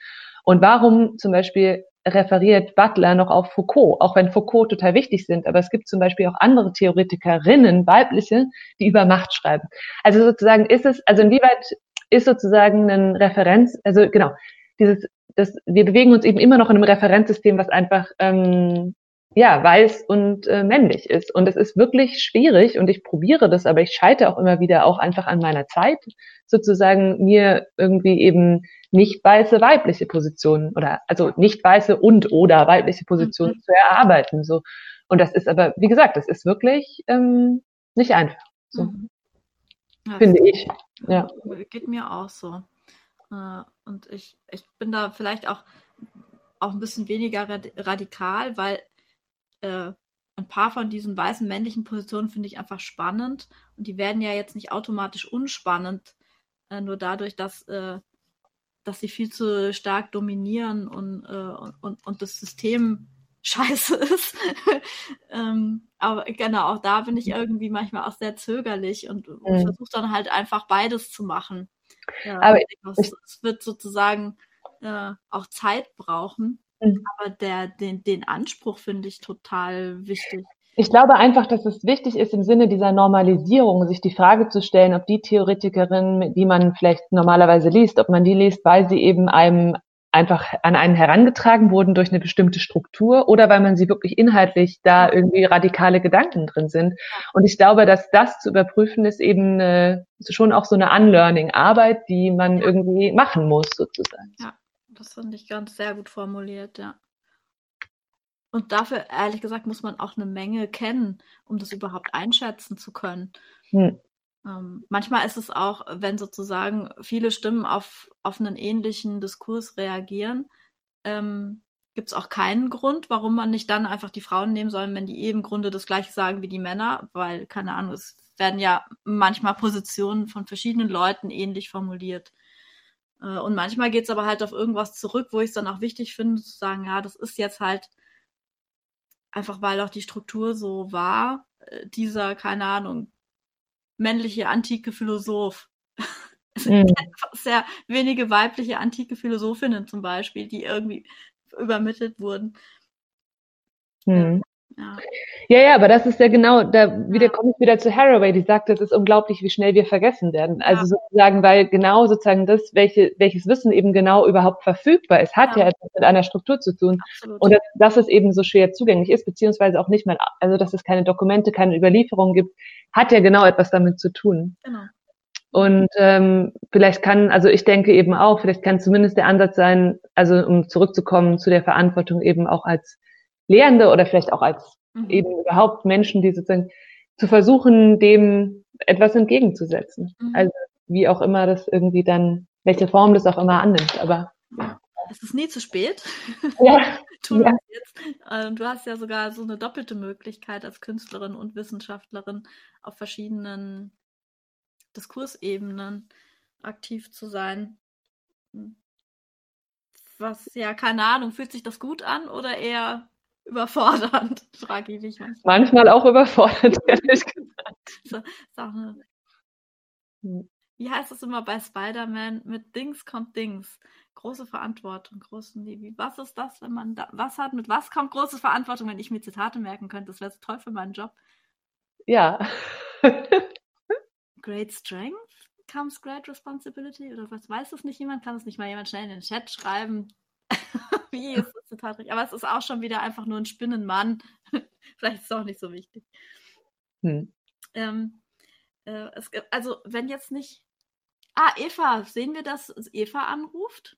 Und warum zum Beispiel referiert Butler noch auf Foucault, auch wenn Foucault total wichtig sind, aber es gibt zum Beispiel auch andere Theoretikerinnen, weibliche, die über Macht schreiben. Also sozusagen ist es, also inwieweit ist sozusagen ein Referenz, also genau, dieses das, wir bewegen uns eben immer noch in einem Referenzsystem, was einfach ähm, ja weiß und äh, männlich ist. Und es ist wirklich schwierig und ich probiere das, aber ich scheite auch immer wieder auch einfach an meiner Zeit, sozusagen mir irgendwie eben nicht weiße weibliche Positionen oder also nicht weiße und oder weibliche Positionen mhm. zu erarbeiten. So. Und das ist aber, wie gesagt, das ist wirklich ähm, nicht einfach. So. Mhm. Finde ich. Ja. Geht mir auch so. Äh, und ich, ich bin da vielleicht auch, auch ein bisschen weniger radikal, weil äh, ein paar von diesen weißen männlichen Positionen finde ich einfach spannend. Und die werden ja jetzt nicht automatisch unspannend, äh, nur dadurch, dass, äh, dass sie viel zu stark dominieren und, äh, und, und das System [laughs] scheiße ist. [laughs] ähm, aber genau, auch da bin ich irgendwie manchmal auch sehr zögerlich und, und mhm. versuche dann halt einfach beides zu machen. Ja, aber es, es wird sozusagen äh, auch Zeit brauchen. Mhm. Aber der, den, den Anspruch finde ich total wichtig. Ich glaube einfach, dass es wichtig ist, im Sinne dieser Normalisierung, sich die Frage zu stellen, ob die Theoretikerin, die man vielleicht normalerweise liest, ob man die liest, weil sie eben einem einfach an einen herangetragen wurden durch eine bestimmte Struktur oder weil man sie wirklich inhaltlich da irgendwie radikale Gedanken drin sind. Und ich glaube, dass das zu überprüfen ist eben eine, schon auch so eine Unlearning-Arbeit, die man irgendwie machen muss, sozusagen. Ja, das finde ich ganz sehr gut formuliert, ja. Und dafür, ehrlich gesagt, muss man auch eine Menge kennen, um das überhaupt einschätzen zu können. Hm. Ähm, manchmal ist es auch, wenn sozusagen viele Stimmen auf, auf einen ähnlichen Diskurs reagieren, ähm, gibt es auch keinen Grund, warum man nicht dann einfach die Frauen nehmen soll, wenn die eben im Grunde das gleiche sagen wie die Männer, weil, keine Ahnung, es werden ja manchmal Positionen von verschiedenen Leuten ähnlich formuliert. Äh, und manchmal geht es aber halt auf irgendwas zurück, wo ich es dann auch wichtig finde, zu sagen, ja, das ist jetzt halt einfach, weil auch die Struktur so war, äh, dieser, keine Ahnung, männliche antike Philosoph. [laughs] Es mhm. sind sehr wenige weibliche antike Philosophinnen zum Beispiel, die irgendwie übermittelt wurden. Mhm. Ja. ja, ja, aber das ist ja genau, da wieder ja. komme ich wieder zu Haraway, die sagt, es ist unglaublich, wie schnell wir vergessen werden. Also ja. sozusagen, weil genau sozusagen das, welche, welches Wissen eben genau überhaupt verfügbar ist, hat ja, etwas mit einer Struktur zu tun. Absolut. Und dass, dass es eben so schwer zugänglich ist, beziehungsweise auch nicht mal, also dass es keine Dokumente, keine Überlieferung gibt, hat ja genau etwas damit zu tun. Genau. Und ähm, vielleicht kann, also ich denke eben auch, vielleicht kann zumindest der Ansatz sein, also um zurückzukommen zu der Verantwortung eben auch als Lehrende oder vielleicht auch als mhm. eben überhaupt Menschen, die sozusagen zu versuchen, dem etwas entgegenzusetzen. Mhm. Also wie auch immer das irgendwie dann, welche Form das auch immer annimmt. Aber es ist nie zu spät. [laughs] Ja. [laughs] Tun ja. jetzt. Ähm, du hast ja sogar so eine doppelte Möglichkeit als Künstlerin und Wissenschaftlerin auf verschiedenen Diskursebenen aktiv zu sein. Hm. Was, ja, keine Ahnung, fühlt sich das gut an oder eher überfordernd, [laughs] frage ich mich manchmal. Manchmal auch überfordert, [laughs] ehrlich gesagt. So, hm. wie heißt es immer bei Spider-Man? Mit Dings kommt Dings. Große Verantwortung, großen Liebe. Was ist das, wenn man da, was hat, mit was kommt große Verantwortung, wenn ich mir Zitate merken könnte? Das wäre toll für meinen Job. Ja. [laughs] great strength comes great responsibility? Oder was weiß es nicht jemand? Kann es nicht mal jemand schnell in den Chat schreiben? [laughs] wie ist das Zitat richtig? Aber es ist auch schon wieder einfach nur ein Spinnenmann. [laughs] Vielleicht ist es auch nicht so wichtig. Hm. Ähm, äh, es, also, wenn jetzt nicht Ah, Eva, sehen wir, dass Eva anruft?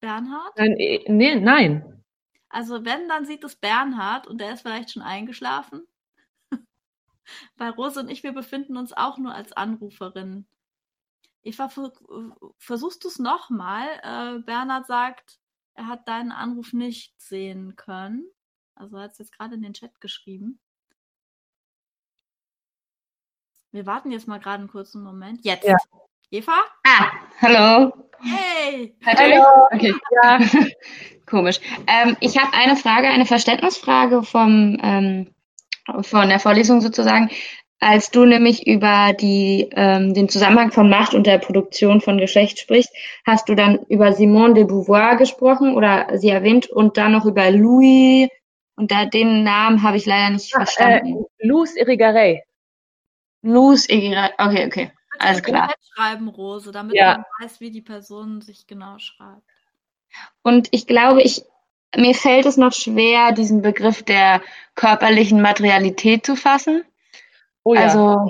Bernhard? Nein, eh, nee, nein. Also wenn, dann sieht es Bernhard und der ist vielleicht schon eingeschlafen. [laughs] Weil Rose und ich, wir befinden uns auch nur als Anruferin. Eva, versuchst du es nochmal? Äh, Bernhard sagt, er hat deinen Anruf nicht sehen können. Also er hat es jetzt gerade in den Chat geschrieben. Wir warten jetzt mal gerade einen kurzen Moment. Jetzt. Ja. Eva? Ah, hallo. Hey. Hallo. Okay. Ja. [laughs] Komisch. Ähm, ich habe eine Frage, eine Verständnisfrage vom, ähm, von der Vorlesung sozusagen. Als du nämlich über die, ähm, den Zusammenhang von Macht und der Produktion von Geschlecht sprichst, hast du dann über Simone de Beauvoir gesprochen oder sie erwähnt und dann noch über Louis und da den Namen habe ich leider nicht Ach, verstanden. Äh, Luz Irigaray. Luz Irigaray, okay, okay. Alles klar. schreiben, Rose, damit ja. man weiß, wie die Person sich genau schreibt. Und ich glaube, ich, mir fällt es noch schwer, diesen Begriff der körperlichen Materialität zu fassen. Oh ja. Also,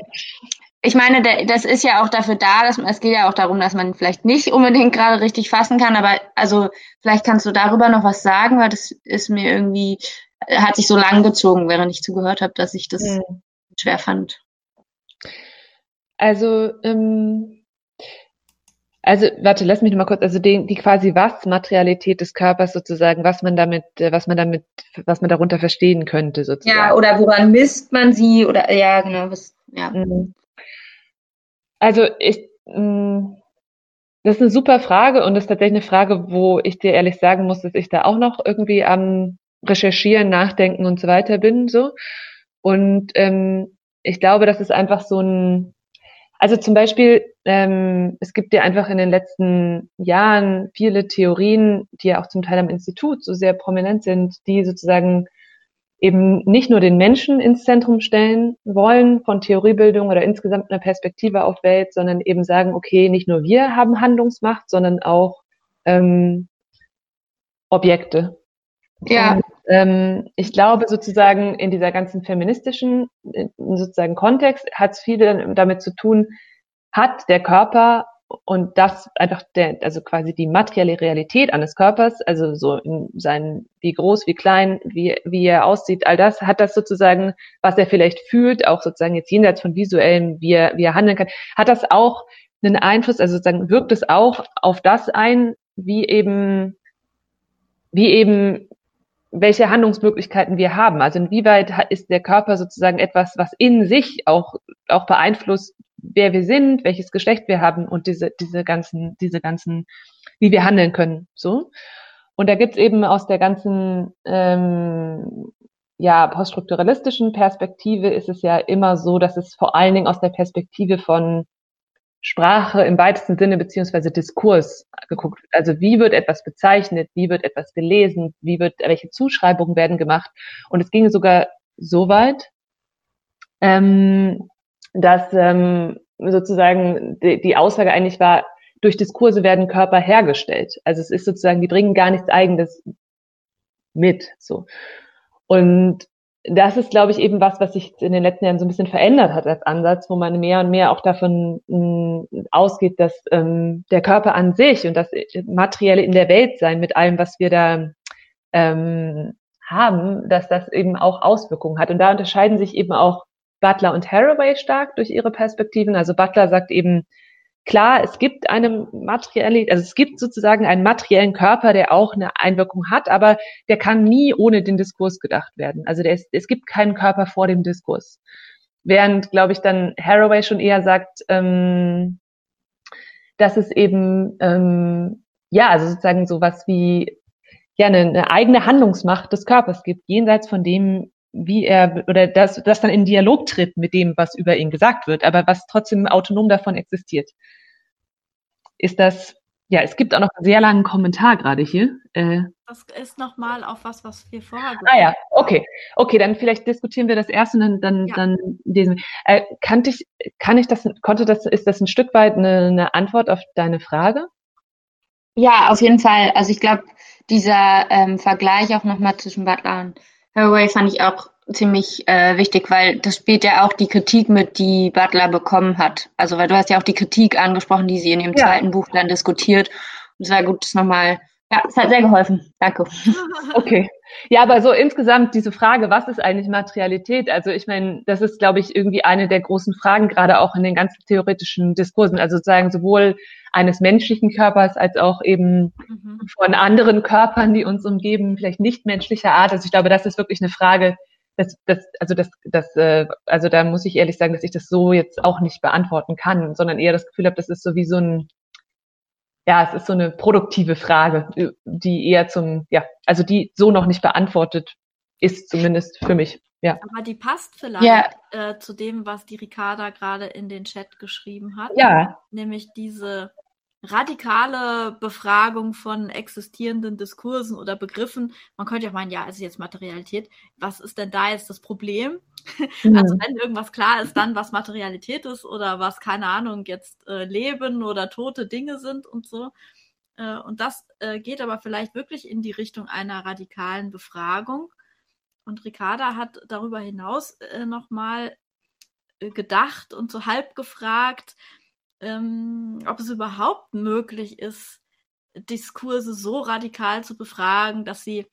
ich meine, das ist ja auch dafür da, dass es geht ja auch darum, dass man vielleicht nicht unbedingt gerade richtig fassen kann, aber also vielleicht kannst du darüber noch was sagen, weil das ist mir irgendwie, hat sich so lang gezogen, während ich zugehört habe, dass ich das mhm. schwer fand. Also, ähm, also, warte, lass mich noch mal kurz, also die, die quasi was Materialität des Körpers sozusagen, was man damit, äh, was man damit, was man darunter verstehen könnte sozusagen. Ja, oder woran misst man sie oder ja, genau, was, ja. Mhm. Also ich, mh, mm, das ist eine super Frage und das ist tatsächlich eine Frage, wo ich dir ehrlich sagen muss, dass ich da auch noch irgendwie am Recherchieren, Nachdenken und so weiter bin, so. Und ähm, ich glaube, das ist einfach so ein, also zum Beispiel, ähm, es gibt ja einfach in den letzten Jahren viele Theorien, die ja auch zum Teil am Institut so sehr prominent sind, die sozusagen eben nicht nur den Menschen ins Zentrum stellen wollen von Theoriebildung oder insgesamt einer Perspektive auf Welt, sondern eben sagen, okay, nicht nur wir haben Handlungsmacht, sondern auch ähm, Objekte. Ja. Und, ich glaube sozusagen in dieser ganzen feministischen sozusagen Kontext hat es viel damit zu tun, hat der Körper und das einfach der, also quasi die materielle Realität eines Körpers, also so in seinen, wie groß, wie klein, wie, wie er aussieht, all das, hat das sozusagen, was er vielleicht fühlt, auch sozusagen jetzt jenseits von visuellem, wie er, wie er handeln kann, hat das auch einen Einfluss, also sozusagen wirkt es auch auf das ein, wie eben, wie eben welche Handlungsmöglichkeiten wir haben. Also inwieweit ist der Körper sozusagen etwas, was in sich auch, auch beeinflusst, wer wir sind, welches Geschlecht wir haben und diese, diese ganzen, diese ganzen, wie wir handeln können. So. Und da gibt's eben aus der ganzen ähm, ja, poststrukturalistischen Perspektive ist es ja immer so, dass es vor allen Dingen aus der Perspektive von Sprache im weitesten Sinne beziehungsweise Diskurs geguckt. Also wie wird etwas bezeichnet, wie wird etwas gelesen, wie wird, welche Zuschreibungen werden gemacht. Und es ging sogar so weit, ähm, dass ähm, sozusagen die, die Aussage eigentlich war, durch Diskurse werden Körper hergestellt. Also es ist sozusagen, die bringen gar nichts Eigenes mit. So. Und das ist, glaube ich, eben was, was sich in den letzten Jahren so ein bisschen verändert hat als Ansatz, wo man mehr und mehr auch davon mh, mm, ausgeht, dass ähm, der Körper an sich und das Materielle in der Welt sein mit allem, was wir da ähm, haben, dass das eben auch Auswirkungen hat. Und da unterscheiden sich eben auch Butler und Haraway stark durch ihre Perspektiven. Also Butler sagt eben, Klar, es gibt eine materielle, also es gibt sozusagen einen materiellen Körper, der auch eine Einwirkung hat, aber der kann nie ohne den Diskurs gedacht werden. Also ist, es gibt keinen Körper vor dem Diskurs. Während, glaube ich, dann Haraway schon eher sagt, ähm, dass es eben, ähm, ja, also sozusagen sowas wie ja eine, eine eigene Handlungsmacht des Körpers gibt, jenseits von dem, wie er oder das, das dann in Dialog tritt mit dem, was über ihn gesagt wird, aber was trotzdem autonom davon existiert. Ist das, ja, es gibt auch noch einen sehr langen Kommentar gerade hier. Äh, das ist nochmal auf was, was wir vorher Ah ja, okay. Okay, dann vielleicht diskutieren wir das erst und dann, dann, ja. dann diesen. Äh, kann ich, kann ich das, konnte das, ist das ein Stück weit eine, eine Antwort auf deine Frage? Ja, auf jeden Fall. Also ich glaube, dieser ähm, Vergleich auch nochmal zwischen Butler und Haraway fand ich auch ziemlich äh, wichtig, weil das spielt ja auch die Kritik mit, die Butler bekommen hat. Also weil du hast ja auch die Kritik angesprochen, die sie in ihrem ja. zweiten Buch dann diskutiert. Und es war gut, das nochmal, ja, es hat sehr geholfen. Danke. [laughs] Okay. Ja, aber so insgesamt diese Frage, was ist eigentlich Materialität? Also ich meine, das ist, glaube ich, irgendwie eine der großen Fragen, gerade auch in den ganzen theoretischen Diskursen. Also sozusagen sowohl eines menschlichen Körpers als auch eben mhm. von anderen Körpern, die uns umgeben, vielleicht nicht menschlicher Art. Also ich glaube, das ist wirklich eine Frage, das, das, also das, das, äh, also da muss ich ehrlich sagen, dass ich das so jetzt auch nicht beantworten kann, sondern eher das Gefühl habe, das ist so wie so ein, ja, es ist so eine produktive Frage, die eher zum, ja, also die so noch nicht beantwortet ist, zumindest für mich. Ja. Aber die passt vielleicht ja. äh, zu dem, was die Ricarda gerade in den Chat geschrieben hat. Ja. Nämlich diese radikale Befragung von existierenden Diskursen oder Begriffen. Man könnte ja meinen, ja, ist jetzt Materialität. Was ist denn da jetzt das Problem? Mhm. Also wenn irgendwas klar ist, dann was Materialität ist oder was, keine Ahnung, jetzt äh, Leben oder tote Dinge sind und so. Äh, und das äh, geht aber vielleicht wirklich in die Richtung einer radikalen Befragung. Und Ricarda hat darüber hinaus äh, nochmal äh, gedacht und so halb gefragt, ähm, ob es überhaupt möglich ist, Diskurse so radikal zu befragen, dass sie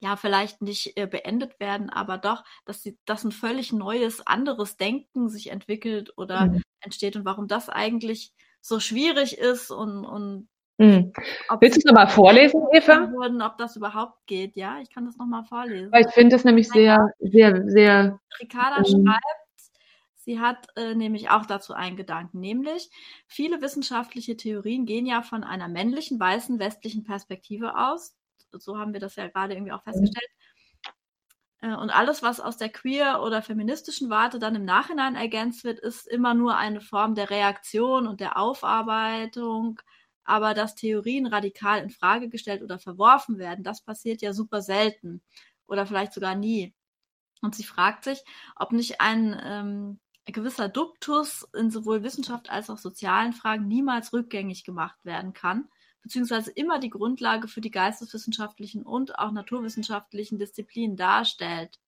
ja vielleicht nicht äh, beendet werden, aber doch, dass sie, dass ein völlig neues, anderes Denken sich entwickelt oder mhm. entsteht und warum das eigentlich so schwierig ist und, und Mhm. Willst du es nochmal vorlesen, Eva? Wurden, ob das überhaupt geht, ja? Ich kann das nochmal vorlesen. Weil ich finde es nämlich sehr, sehr, sehr. Ricarda ähm, schreibt, Sie hat äh, nämlich auch dazu einen Gedanken, nämlich viele wissenschaftliche Theorien gehen ja von einer männlichen, weißen, westlichen Perspektive aus. So haben wir das ja gerade irgendwie auch festgestellt. Äh, und alles, was aus der queer oder feministischen Warte dann im Nachhinein ergänzt wird, ist immer nur eine Form der Reaktion und der Aufarbeitung. Aber dass Theorien radikal in Frage gestellt oder verworfen werden, das passiert ja super selten oder vielleicht sogar nie. Und sie fragt sich, ob nicht ein ähm, gewisser Duktus in sowohl Wissenschaft als auch sozialen Fragen niemals rückgängig gemacht werden kann, beziehungsweise immer die Grundlage für die geisteswissenschaftlichen und auch naturwissenschaftlichen Disziplinen darstellt.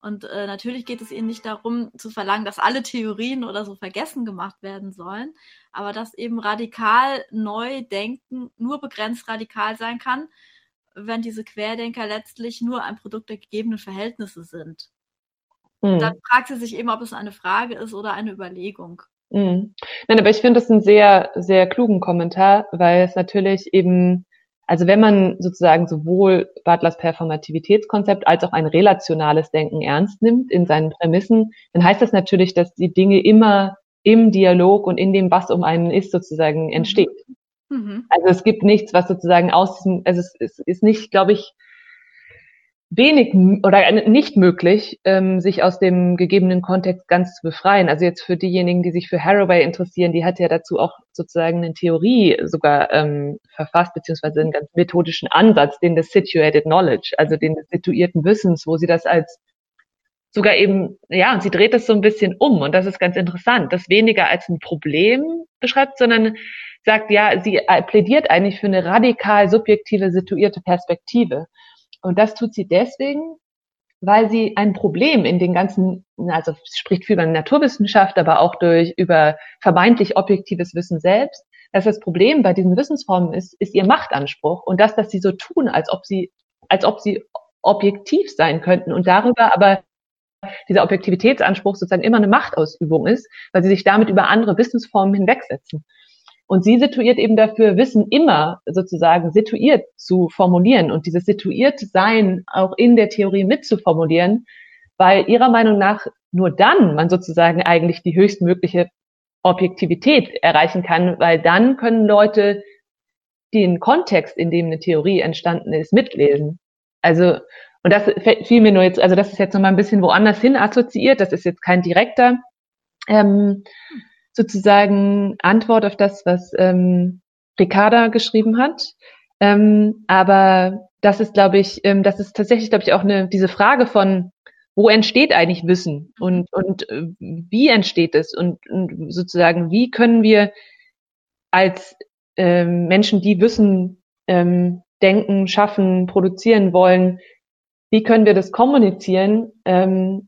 Und äh, natürlich geht es ihnen nicht darum zu verlangen, dass alle Theorien oder so vergessen gemacht werden sollen, aber dass eben radikal neu denken nur begrenzt radikal sein kann, wenn diese Querdenker letztlich nur ein Produkt der gegebenen Verhältnisse sind. Mhm. Dann fragt sie sich eben, ob es eine Frage ist oder eine Überlegung. Mhm. Nein, aber ich finde das einen sehr, sehr klugen Kommentar, weil es natürlich eben, also wenn man sozusagen sowohl Butlers Performativitätskonzept als auch ein relationales Denken ernst nimmt in seinen Prämissen, dann heißt das natürlich, dass die Dinge immer im Dialog und in dem, was um einen ist, sozusagen mhm. entsteht. Mhm. Also es gibt nichts, was sozusagen aus diesem, also es, es ist nicht, glaube ich, wenig oder nicht möglich, ähm, sich aus dem gegebenen Kontext ganz zu befreien. Also jetzt für diejenigen, die sich für Haraway interessieren, die hat ja dazu auch sozusagen eine Theorie sogar ähm, verfasst, beziehungsweise einen ganz methodischen Ansatz, den des Situated Knowledge, also den des situierten Wissens, wo sie das als sogar eben, ja, und sie dreht das so ein bisschen um und das ist ganz interessant, das weniger als ein Problem beschreibt, sondern sagt, ja, sie äh, plädiert eigentlich für eine radikal subjektive, situierte Perspektive. Und das tut sie deswegen, weil sie ein Problem in den ganzen, also spricht viel über Naturwissenschaft, aber auch durch über vermeintlich objektives Wissen selbst, dass das Problem bei diesen Wissensformen ist, ist ihr Machtanspruch und das, dass sie so tun, als ob sie, als ob sie objektiv sein könnten und darüber aber dieser Objektivitätsanspruch sozusagen immer eine Machtausübung ist, weil sie sich damit über andere Wissensformen hinwegsetzen. Und sie situiert eben dafür, Wissen immer sozusagen situiert zu formulieren und dieses situiert Sein auch in der Theorie mitzuformulieren, weil ihrer Meinung nach nur dann man sozusagen eigentlich die höchstmögliche Objektivität erreichen kann, weil dann können Leute den Kontext, in dem eine Theorie entstanden ist, mitlesen. Also, und das fiel mir nur jetzt, also das ist jetzt nochmal ein bisschen woanders hin assoziiert, das ist jetzt kein direkter ähm, sozusagen Antwort auf das, was ähm, Ricarda geschrieben hat. Ähm, aber das ist, glaube ich, ähm, das ist tatsächlich, glaube ich, auch eine, diese Frage von, wo entsteht eigentlich Wissen und, und äh, wie entsteht es und, und sozusagen, wie können wir als ähm, Menschen, die Wissen ähm, denken, schaffen, produzieren wollen, wie können wir das kommunizieren, ähm,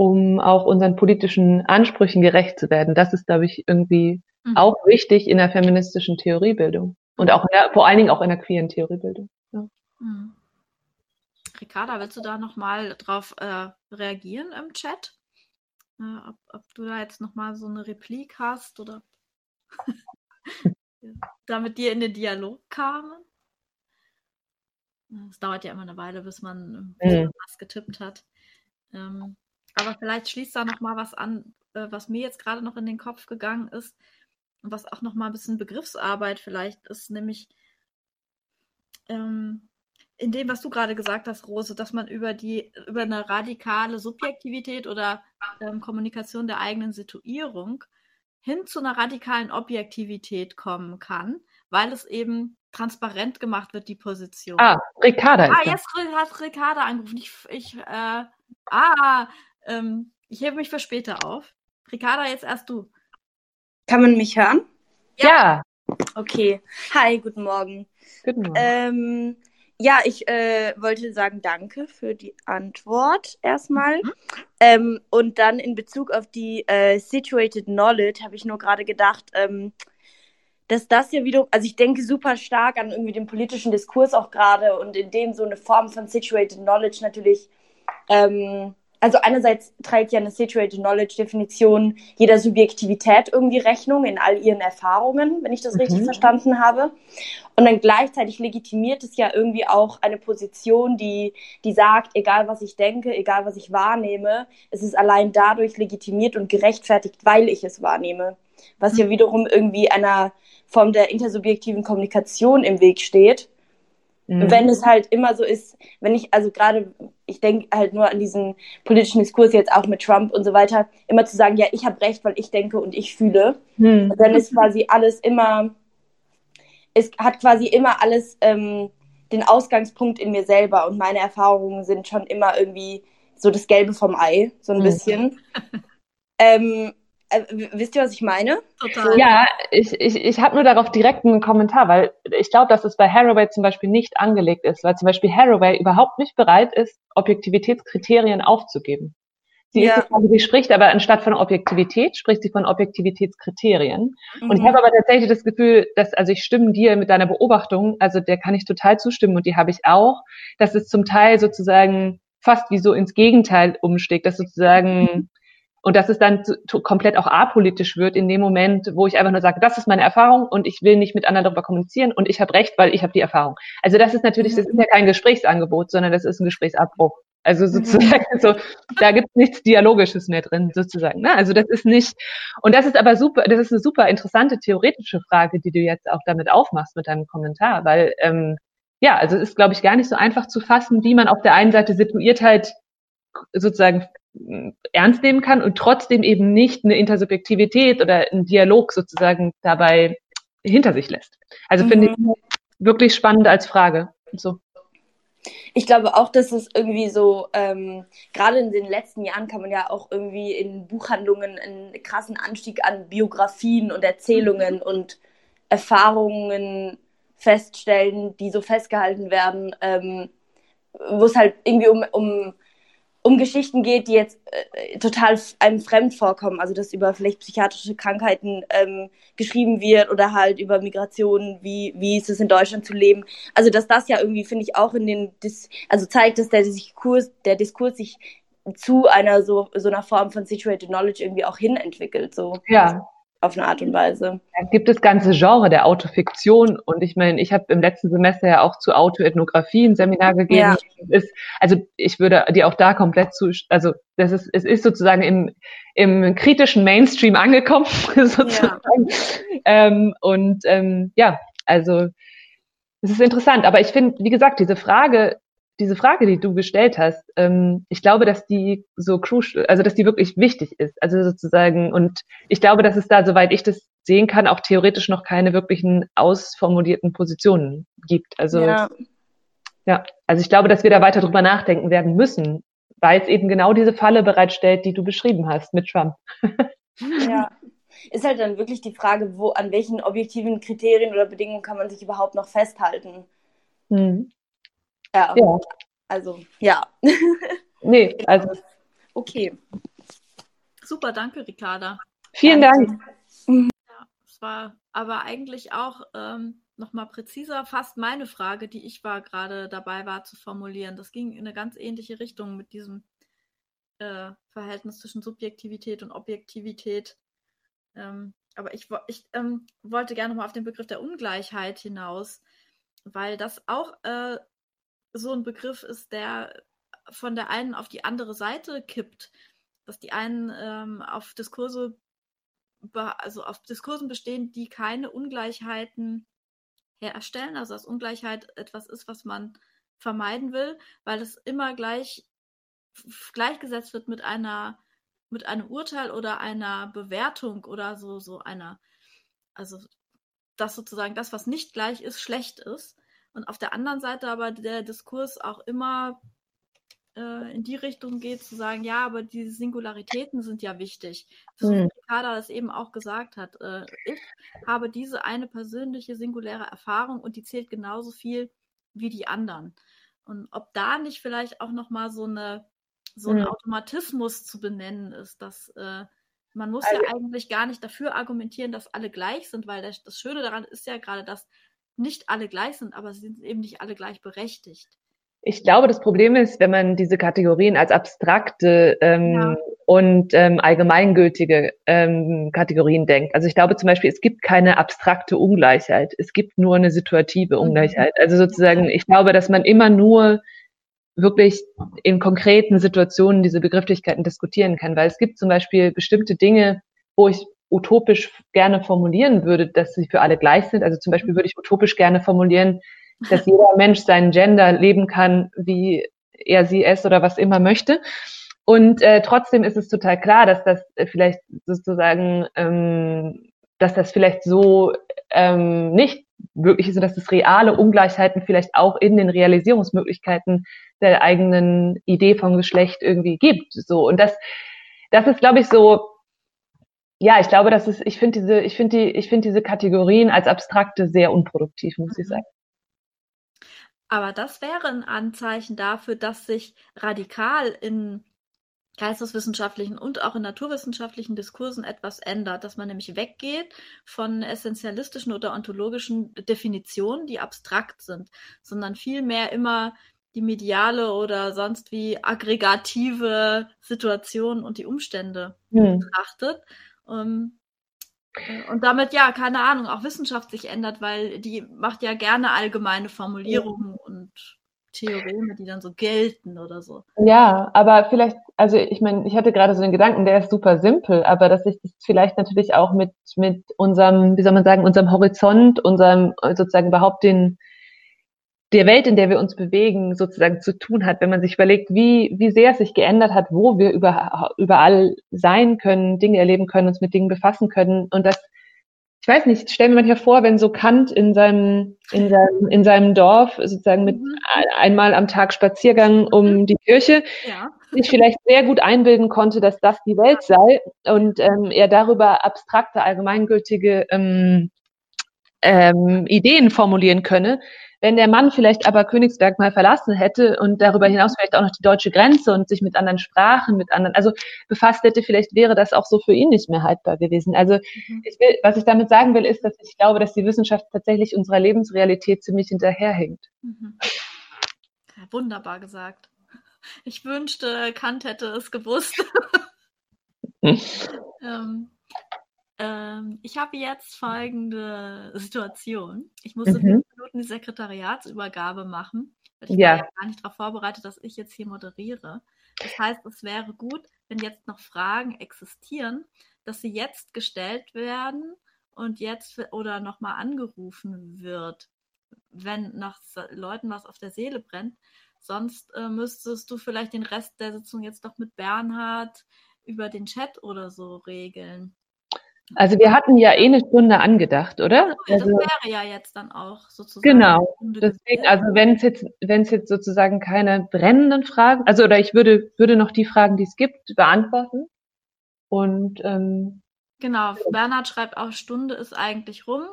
um auch unseren politischen Ansprüchen gerecht zu werden. Das ist, glaube ich, irgendwie mhm. auch wichtig in der feministischen Theoriebildung und auch der, vor allen Dingen auch in der queeren Theoriebildung. Ja. Mhm. Ricarda, willst du da nochmal drauf äh, reagieren im Chat? Äh, ob, ob, du da jetzt nochmal so eine Replik hast oder [laughs] [laughs] da mit dir in den Dialog kamen? Es dauert ja immer eine Weile, bis man mhm. was getippt hat. Ähm, aber vielleicht schließt da noch mal was an, äh, was mir jetzt gerade noch in den Kopf gegangen ist und was auch noch mal ein bisschen Begriffsarbeit vielleicht ist, nämlich ähm, in dem, was du gerade gesagt hast, Rose, dass man über die über eine radikale Subjektivität oder ähm, Kommunikation der eigenen Situierung hin zu einer radikalen Objektivität kommen kann, weil es eben transparent gemacht wird, die Position. Ah, Ricarda. Ah, jetzt hat Ricarda angerufen. Ich, ich äh, ah, ähm, ich hebe mich für später auf. Ricarda, jetzt erst du. Kann man mich hören? Ja. Okay. Hi, guten Morgen. Guten Morgen. Ähm, ja, ich äh, wollte sagen, danke für die Antwort erstmal. Mhm. Ähm, und dann in Bezug auf die äh, Situated Knowledge habe ich nur gerade gedacht, ähm, dass das ja wieder, also ich denke super stark an irgendwie den politischen Diskurs auch gerade und in dem so eine Form von Situated Knowledge natürlich ähm, also einerseits trägt ja eine Situated Knowledge Definition jeder Subjektivität irgendwie Rechnung in all ihren Erfahrungen, wenn ich das mhm. richtig verstanden habe. Und dann gleichzeitig legitimiert es ja irgendwie auch eine Position, die, die sagt, egal was ich denke, egal was ich wahrnehme, es ist allein dadurch legitimiert und gerechtfertigt, weil ich es wahrnehme. Was ja mhm. wiederum irgendwie einer Form der intersubjektiven Kommunikation im Weg steht Mhm. Wenn es halt immer so ist, wenn ich, also gerade, ich denke halt nur an diesen politischen Diskurs jetzt auch mit Trump und so weiter, immer zu sagen, ja, ich habe recht, weil ich denke und ich fühle. Mhm. dann ist quasi alles immer, es hat quasi immer alles ähm, den Ausgangspunkt in mir selber und meine Erfahrungen sind schon immer irgendwie so das Gelbe vom Ei, so ein mhm. bisschen. [laughs] ähm, äh, wisst ihr, was ich meine? Total. Ja, ich, ich, ich habe nur darauf direkt einen Kommentar, weil ich glaube, dass es bei Haraway zum Beispiel nicht angelegt ist, weil zum Beispiel Haraway überhaupt nicht bereit ist, Objektivitätskriterien aufzugeben. Sie, ja. ist, sie spricht aber anstatt von Objektivität, spricht sie von Objektivitätskriterien. Mhm. Und ich mhm. habe aber tatsächlich das Gefühl, dass, also ich stimme dir mit deiner Beobachtung, also der kann ich total zustimmen und die habe ich auch, dass es zum Teil sozusagen fast wie so ins Gegenteil umschlägt, dass sozusagen und dass es dann zu, komplett auch apolitisch wird in dem Moment, wo ich einfach nur sage, das ist meine Erfahrung und ich will nicht mit anderen darüber kommunizieren und ich habe recht, weil ich habe die Erfahrung. Also das ist natürlich, das ist ja kein Gesprächsangebot, sondern das ist ein Gesprächsabbruch. Also mhm. sozusagen [laughs] so, da gibt es nichts Dialogisches mehr drin, sozusagen. Ne? Also das ist nicht, und das ist aber super, das ist eine super interessante theoretische Frage, die du jetzt auch damit aufmachst mit deinem Kommentar, weil ähm, ja, also es ist, glaube ich, gar nicht so einfach zu fassen, wie man auf der einen Seite Situiertheit sozusagen ernst nehmen kann und trotzdem eben nicht eine Intersubjektivität oder einen Dialog sozusagen dabei hinter sich lässt. Also mhm. finde ich wirklich spannend als Frage. So. Ich glaube auch, dass es irgendwie so, ähm, gerade in den letzten Jahren kann man ja auch irgendwie in Buchhandlungen einen krassen Anstieg an Biografien und Erzählungen mhm. und Erfahrungen feststellen, die so festgehalten werden, ähm, wo es halt irgendwie um, um um Geschichten geht, die jetzt äh, total einem fremd vorkommen, also dass über vielleicht psychiatrische Krankheiten ähm, geschrieben wird oder halt über Migration, wie, wie ist es in Deutschland zu leben. Also dass das ja irgendwie, finde ich, auch in den, Dis also zeigt, dass der Diskurs, der Diskurs sich zu einer so, so einer Form von Situated Knowledge irgendwie auch hin entwickelt. So. Ja, auf eine Art und Weise. Es gibt das ganze Genre der Autofiktion und ich meine, ich habe im letzten Semester ja auch zu Autoethnographie ein Seminar gegeben. Ja. Ist, also ich würde dir auch da komplett zu, also das ist, es ist sozusagen im, im kritischen Mainstream angekommen, [laughs] sozusagen. Ja. Ähm, und ähm, ja, also es ist interessant, aber ich finde, wie gesagt, diese Frage diese Frage, die du gestellt hast, ähm, ich glaube, dass die so crucial, also dass die wirklich wichtig ist. Also sozusagen, und ich glaube, dass es da, soweit ich das sehen kann, auch theoretisch noch keine wirklichen ausformulierten Positionen gibt. Also ja. ja, also ich glaube, dass wir da weiter drüber nachdenken werden müssen, weil es eben genau diese Falle bereitstellt, die du beschrieben hast mit Trump. [laughs] ja. Ist halt dann wirklich die Frage, wo, an welchen objektiven Kriterien oder Bedingungen kann man sich überhaupt noch festhalten? Hm. Ja. ja. Also, ja. [laughs] nee, also. Okay. Super, danke, Ricarda. Vielen Dank. Ja, es war aber eigentlich auch ähm, nochmal präziser fast meine Frage, die ich war gerade dabei war zu formulieren. Das ging in eine ganz ähnliche Richtung mit diesem äh, Verhältnis zwischen Subjektivität und Objektivität. Ähm, aber ich, ich ähm, wollte gerne nochmal auf den Begriff der Ungleichheit hinaus, weil das auch äh, so ein Begriff ist, der von der einen auf die andere Seite kippt. Dass die einen ähm, auf Diskurse, also auf Diskursen bestehen, die keine Ungleichheiten herstellen, also dass Ungleichheit etwas ist, was man vermeiden will, weil es immer gleich gleichgesetzt wird mit einer mit einem Urteil oder einer Bewertung oder so so einer also dass sozusagen das was nicht gleich ist schlecht ist und auf der anderen Seite aber der Diskurs auch immer äh, in die Richtung geht zu sagen ja aber diese Singularitäten sind ja wichtig. So wie Ricarda das eben auch gesagt hat äh, ich habe diese eine persönliche singuläre Erfahrung und die zählt genauso viel wie die anderen. Und ob da nicht vielleicht auch noch mal so eine so ein mhm. Automatismus zu benennen ist, dass äh, man muss also, ja eigentlich gar nicht dafür argumentieren, dass alle gleich sind, weil das, das Schöne daran ist ja gerade, dass nicht alle gleich sind, aber sie sind eben nicht alle gleich berechtigt. Ich glaube, das Problem ist, wenn man diese Kategorien als abstrakte ähm, ja. und ähm, allgemeingültige ähm, Kategorien denkt. Also ich glaube zum Beispiel, es gibt keine abstrakte Ungleichheit. Es gibt nur eine situative mhm. Ungleichheit. Also sozusagen, ich glaube, dass man immer nur wirklich in konkreten Situationen diese Begrifflichkeiten diskutieren kann. Weil es gibt zum Beispiel bestimmte Dinge, wo ich utopisch gerne formulieren würde, dass sie für alle gleich sind. Also zum Beispiel würde ich utopisch gerne formulieren, dass jeder [laughs] Mensch seinen Gender leben kann, wie er, sie, es oder was immer möchte. Und äh, trotzdem ist es total klar, dass das vielleicht sozusagen, ähm, dass das vielleicht so ähm, nicht wirklich ist, dass es reale Ungleichheiten vielleicht auch in den Realisierungsmöglichkeiten der eigenen Idee vom Geschlecht irgendwie gibt. So und das, das ist, glaube ich, so. Ja, ich glaube, das ist. Ich finde diese, ich finde die, ich finde diese Kategorien als abstrakte sehr unproduktiv, muss ich mhm. sagen. Aber das wäre ein Anzeichen dafür, dass sich radikal in geisteswissenschaftlichen und auch in naturwissenschaftlichen Diskursen etwas ändert, dass man nämlich weggeht von essentialistischen oder ontologischen Definitionen, die abstrakt sind, sondern vielmehr immer die mediale oder sonst wie aggregative Situation und die Umstände hm. betrachtet. Ähm, äh, und damit, ja, keine Ahnung, auch Wissenschaft sich ändert, weil die macht ja gerne allgemeine Formulierungen und Theoreme, die dann so gelten oder so. Ja, aber vielleicht, also ich meine, ich hatte gerade so den Gedanken, der ist super simpel, aber dass sich das vielleicht natürlich auch mit, mit unserem, wie soll man sagen, unserem Horizont, unserem sozusagen überhaupt den, der Welt, in der wir uns bewegen, sozusagen zu tun hat, wenn man sich überlegt, wie, wie sehr es sich geändert hat, wo wir über, überall sein können, Dinge erleben können, uns mit Dingen befassen können und das ich weiß nicht, ich stelle mir manchmal vor, wenn so Kant in seinem, in seinem, in seinem Dorf sozusagen mit mhm. einmal am Tag Spaziergang um die Kirche ja. sich vielleicht sehr gut einbilden konnte, dass das die Welt sei und ähm, er darüber abstrakte, allgemeingültige ähm, ähm, Ideen formulieren könne, wenn der Mann vielleicht aber Königsberg mal verlassen hätte und darüber hinaus vielleicht auch noch die deutsche Grenze und sich mit anderen Sprachen, mit anderen, also befasst hätte, vielleicht wäre das auch so für ihn nicht mehr haltbar gewesen. Also mhm. ich will, was ich damit sagen will, ist, dass ich glaube, dass die Wissenschaft tatsächlich unserer Lebensrealität ziemlich hinterherhängt. Mhm. Ja, wunderbar gesagt. Ich wünschte, Kant hätte es gewusst. [laughs] ähm, ich habe jetzt folgende Situation. Ich muss in mhm. Minuten die Sekretariatsübergabe machen. Ich ja. war ja gar nicht darauf vorbereitet, dass ich jetzt hier moderiere. Das heißt, es wäre gut, wenn jetzt noch Fragen existieren, dass sie jetzt gestellt werden und jetzt oder nochmal angerufen wird. wenn nach Leuten was auf der Seele brennt. Sonst äh, müsstest du vielleicht den Rest der Sitzung jetzt doch mit Bernhard über den Chat oder so regeln. Also wir hatten ja eh eine Stunde angedacht, oder? Ja, das also, wäre ja jetzt dann auch sozusagen. Genau. Deswegen, also wenn es jetzt, wenn es jetzt sozusagen keine brennenden Fragen, also oder ich würde würde noch die Fragen, die es gibt, beantworten. Und ähm, genau. Bernhard schreibt auch Stunde ist eigentlich rum.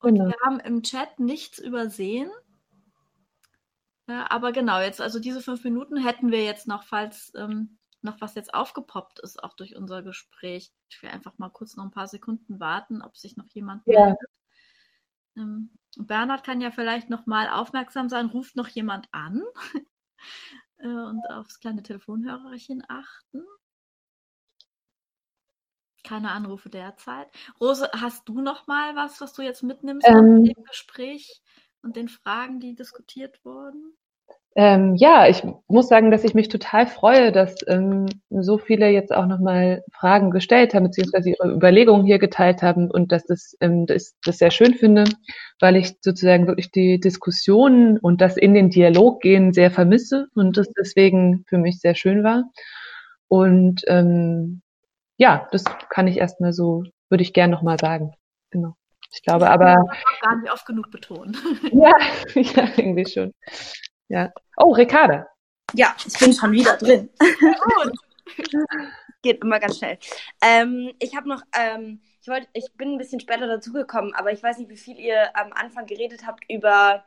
Und genau. wir haben im Chat nichts übersehen. Ja, aber genau, jetzt, also diese fünf Minuten hätten wir jetzt noch, falls ähm, noch was jetzt aufgepoppt ist, auch durch unser Gespräch. Ich will einfach mal kurz noch ein paar Sekunden warten, ob sich noch jemand ja. meldet. Ähm, Bernhard kann ja vielleicht noch mal aufmerksam sein, ruft noch jemand an [laughs] äh, und aufs kleine Telefonhörerchen achten. Keine Anrufe derzeit. Rose, hast du noch mal was, was du jetzt mitnimmst ähm, aus dem Gespräch und den Fragen, die diskutiert wurden? Ähm, ja, ich muss sagen, dass ich mich total freue, dass ähm, so viele jetzt auch nochmal Fragen gestellt haben, beziehungsweise ihre Überlegungen hier geteilt haben und dass das, ähm, das, das sehr schön finde, weil ich sozusagen wirklich die Diskussionen und das in den Dialog gehen sehr vermisse und das deswegen für mich sehr schön war. Und ähm, ja, das kann ich erstmal so, würde ich gern nochmal sagen. Genau. Ich glaube aber. Ich gar nicht oft genug betonen. ja, [laughs] ja, irgendwie schon. Ja. Oh, Ricarda. Ja, ich bin schon wieder drin. Gut. [laughs] Geht immer ganz schnell. Ähm, ich habe noch, ähm, ich wollte, ich bin ein bisschen später dazugekommen, aber ich weiß nicht, wie viel ihr am Anfang geredet habt über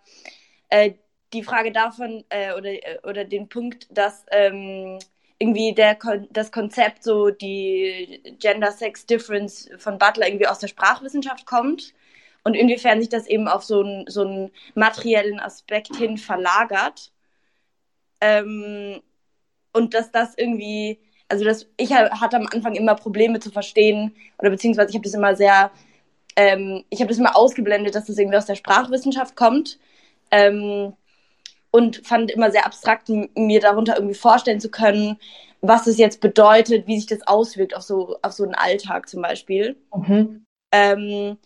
äh, die Frage davon äh, oder, äh, oder den Punkt, dass ähm, irgendwie der das Konzept so die Gender Sex Difference von Butler irgendwie aus der Sprachwissenschaft kommt und inwiefern sich das eben auf so einen so einen materiellen Aspekt hin verlagert. Ähm, und dass das irgendwie, also das, ich hatte am Anfang immer Probleme zu verstehen, oder beziehungsweise ich habe das immer sehr, ähm, ich habe das immer ausgeblendet, dass das irgendwie aus der Sprachwissenschaft kommt. Ähm, und fand immer sehr abstrakt, mir darunter irgendwie vorstellen zu können, was es jetzt bedeutet, wie sich das auswirkt auf so, auf so einen Alltag zum Beispiel. Mhm. Ähm,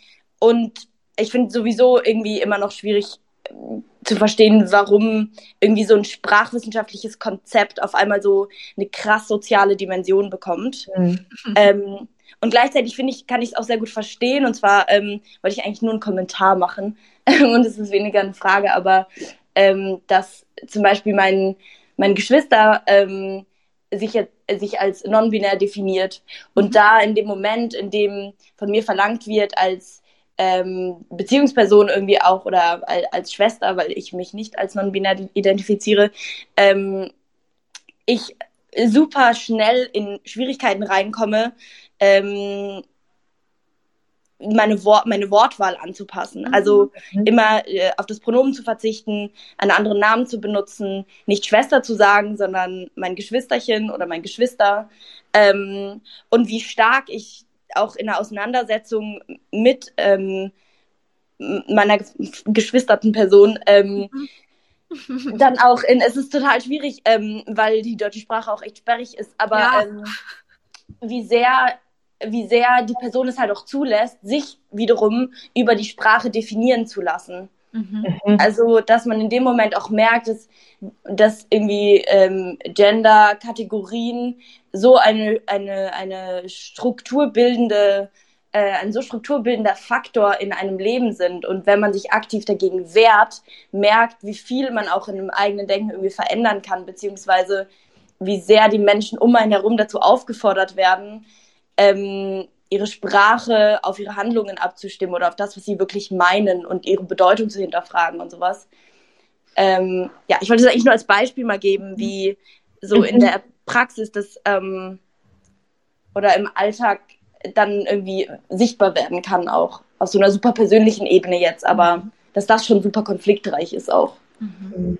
und ich finde sowieso irgendwie immer noch schwierig ähm, zu verstehen, warum irgendwie so ein sprachwissenschaftliches Konzept auf einmal so eine krass soziale Dimension bekommt. Mhm. Ähm, und gleichzeitig finde ich, kann ich es auch sehr gut verstehen. Und zwar ähm, wollte ich eigentlich nur einen Kommentar machen. [laughs] und es ist weniger eine Frage, aber ähm, dass zum Beispiel mein, mein Geschwister ähm, sich, sich als non-binär definiert. Und mhm. da in dem Moment, in dem von mir verlangt wird, als ähm, Beziehungsperson irgendwie auch oder als, Schwester, weil ich mich nicht als non-binär identifiziere, ähm, ich super schnell in Schwierigkeiten reinkomme, ähm, meine, Wort, meine Wortwahl anzupassen. Mhm. Also mhm. immer äh, auf das Pronomen zu verzichten, einen anderen Namen zu benutzen, nicht Schwester zu sagen, sondern mein Geschwisterchen oder mein Geschwister. Ähm, und wie stark ich auch in der Auseinandersetzung mit ähm, meiner geschwisterten Person ähm, [laughs] dann auch in, es ist total schwierig, ähm, weil die deutsche Sprache auch echt sperrig ist, aber ja. ähm, wie sehr wie sehr die Person es halt auch zulässt, sich wiederum über die Sprache definieren zu lassen. Mhm. mhm. Also, dass man in dem Moment auch merkt, dass, dass irgendwie ähm, Gender-Kategorien so eine, eine, eine strukturbildende, äh, ein so strukturbildender Faktor in einem Leben sind. Und wenn man sich aktiv dagegen wehrt, merkt, wie viel man auch in einem eigenen Denken irgendwie verändern kann, beziehungsweise wie sehr die Menschen um einen herum dazu aufgefordert werden, ähm, ihre Sprache auf ihre Handlungen abzustimmen oder auf das, was sie wirklich meinen und ihre Bedeutung zu hinterfragen und sowas. Ähm, ja, ich wollte es eigentlich nur als Beispiel mal geben, wie so in der Praxis das ähm, oder im Alltag dann irgendwie sichtbar werden kann, auch auf so einer super persönlichen Ebene jetzt, aber mhm. dass das schon super konfliktreich ist auch. Mhm.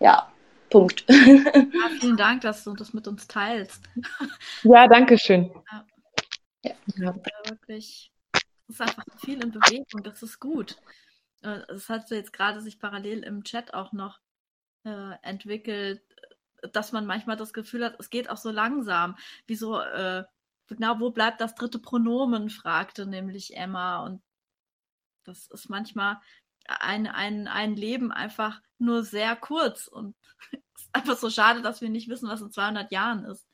Ja, Punkt. [laughs] Ja, vielen Dank, dass du das mit uns teilst. Ja, danke schön. Ja. Ja. ja. wirklich, es ist einfach viel in Bewegung, das ist gut. Es hat jetzt gerade sich parallel im Chat auch noch äh, entwickelt, dass man manchmal das Gefühl hat, es geht auch so langsam. Wieso, äh, genau, wo bleibt das dritte Pronomen, fragte nämlich Emma. Und das ist manchmal, ein, ein, ein Leben einfach nur sehr kurz und es [laughs] ist einfach so schade, dass wir nicht wissen, was in 200 Jahren ist.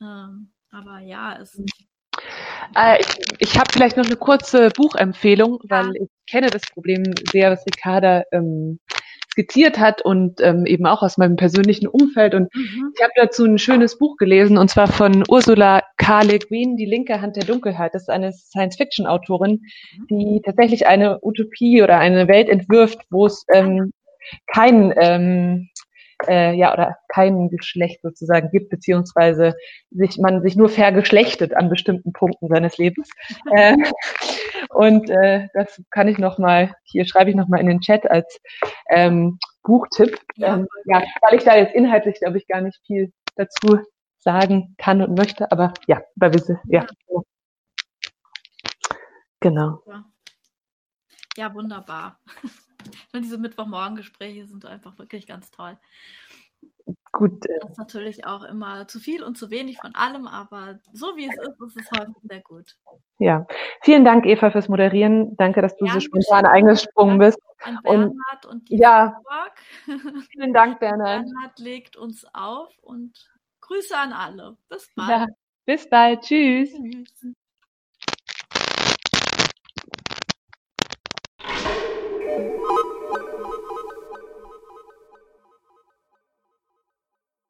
Ähm, aber ja, es. Äh, ich ich habe vielleicht noch eine kurze Buchempfehlung, weil ich kenne das Problem sehr, was Ricarda ähm, skizziert hat und ähm, eben auch aus meinem persönlichen Umfeld. Und mhm. ich habe dazu ein schönes Buch gelesen und zwar von Ursula K. Le Guin, Die linke Hand der Dunkelheit. Das ist eine Science-Fiction-Autorin, mhm. die tatsächlich eine Utopie oder eine Welt entwirft, wo es ähm, kein ähm, äh, ja oder kein Geschlecht sozusagen gibt, beziehungsweise sich man sich nur vergeschlechtet an bestimmten Punkten seines Lebens. [laughs] äh, und äh, das kann ich noch mal hier schreibe ich noch mal in den Chat als ähm, Buchtipp. Ja, ähm, ja, weil ich da jetzt inhaltlich glaube ich gar nicht viel dazu sagen kann und möchte, aber ja, weil wir ja. Genau. Ja, wunderbar. [laughs] Diese Mittwochmorgengespräche sind einfach wirklich ganz toll. Gut. Äh das ist natürlich auch immer zu viel und zu wenig von allem, aber so wie es ist, ist es häufig sehr gut. Ja, vielen Dank, Eva, fürs Moderieren. Danke, dass du Gern so spontan eingesprungen bist. An Bernhard und, und die ja, vielen Dank, [laughs] Bernhard. Bernhard legt uns auf und Grüße an alle. Bis bald. Ja, bis bald. Tschüss. Tschüss.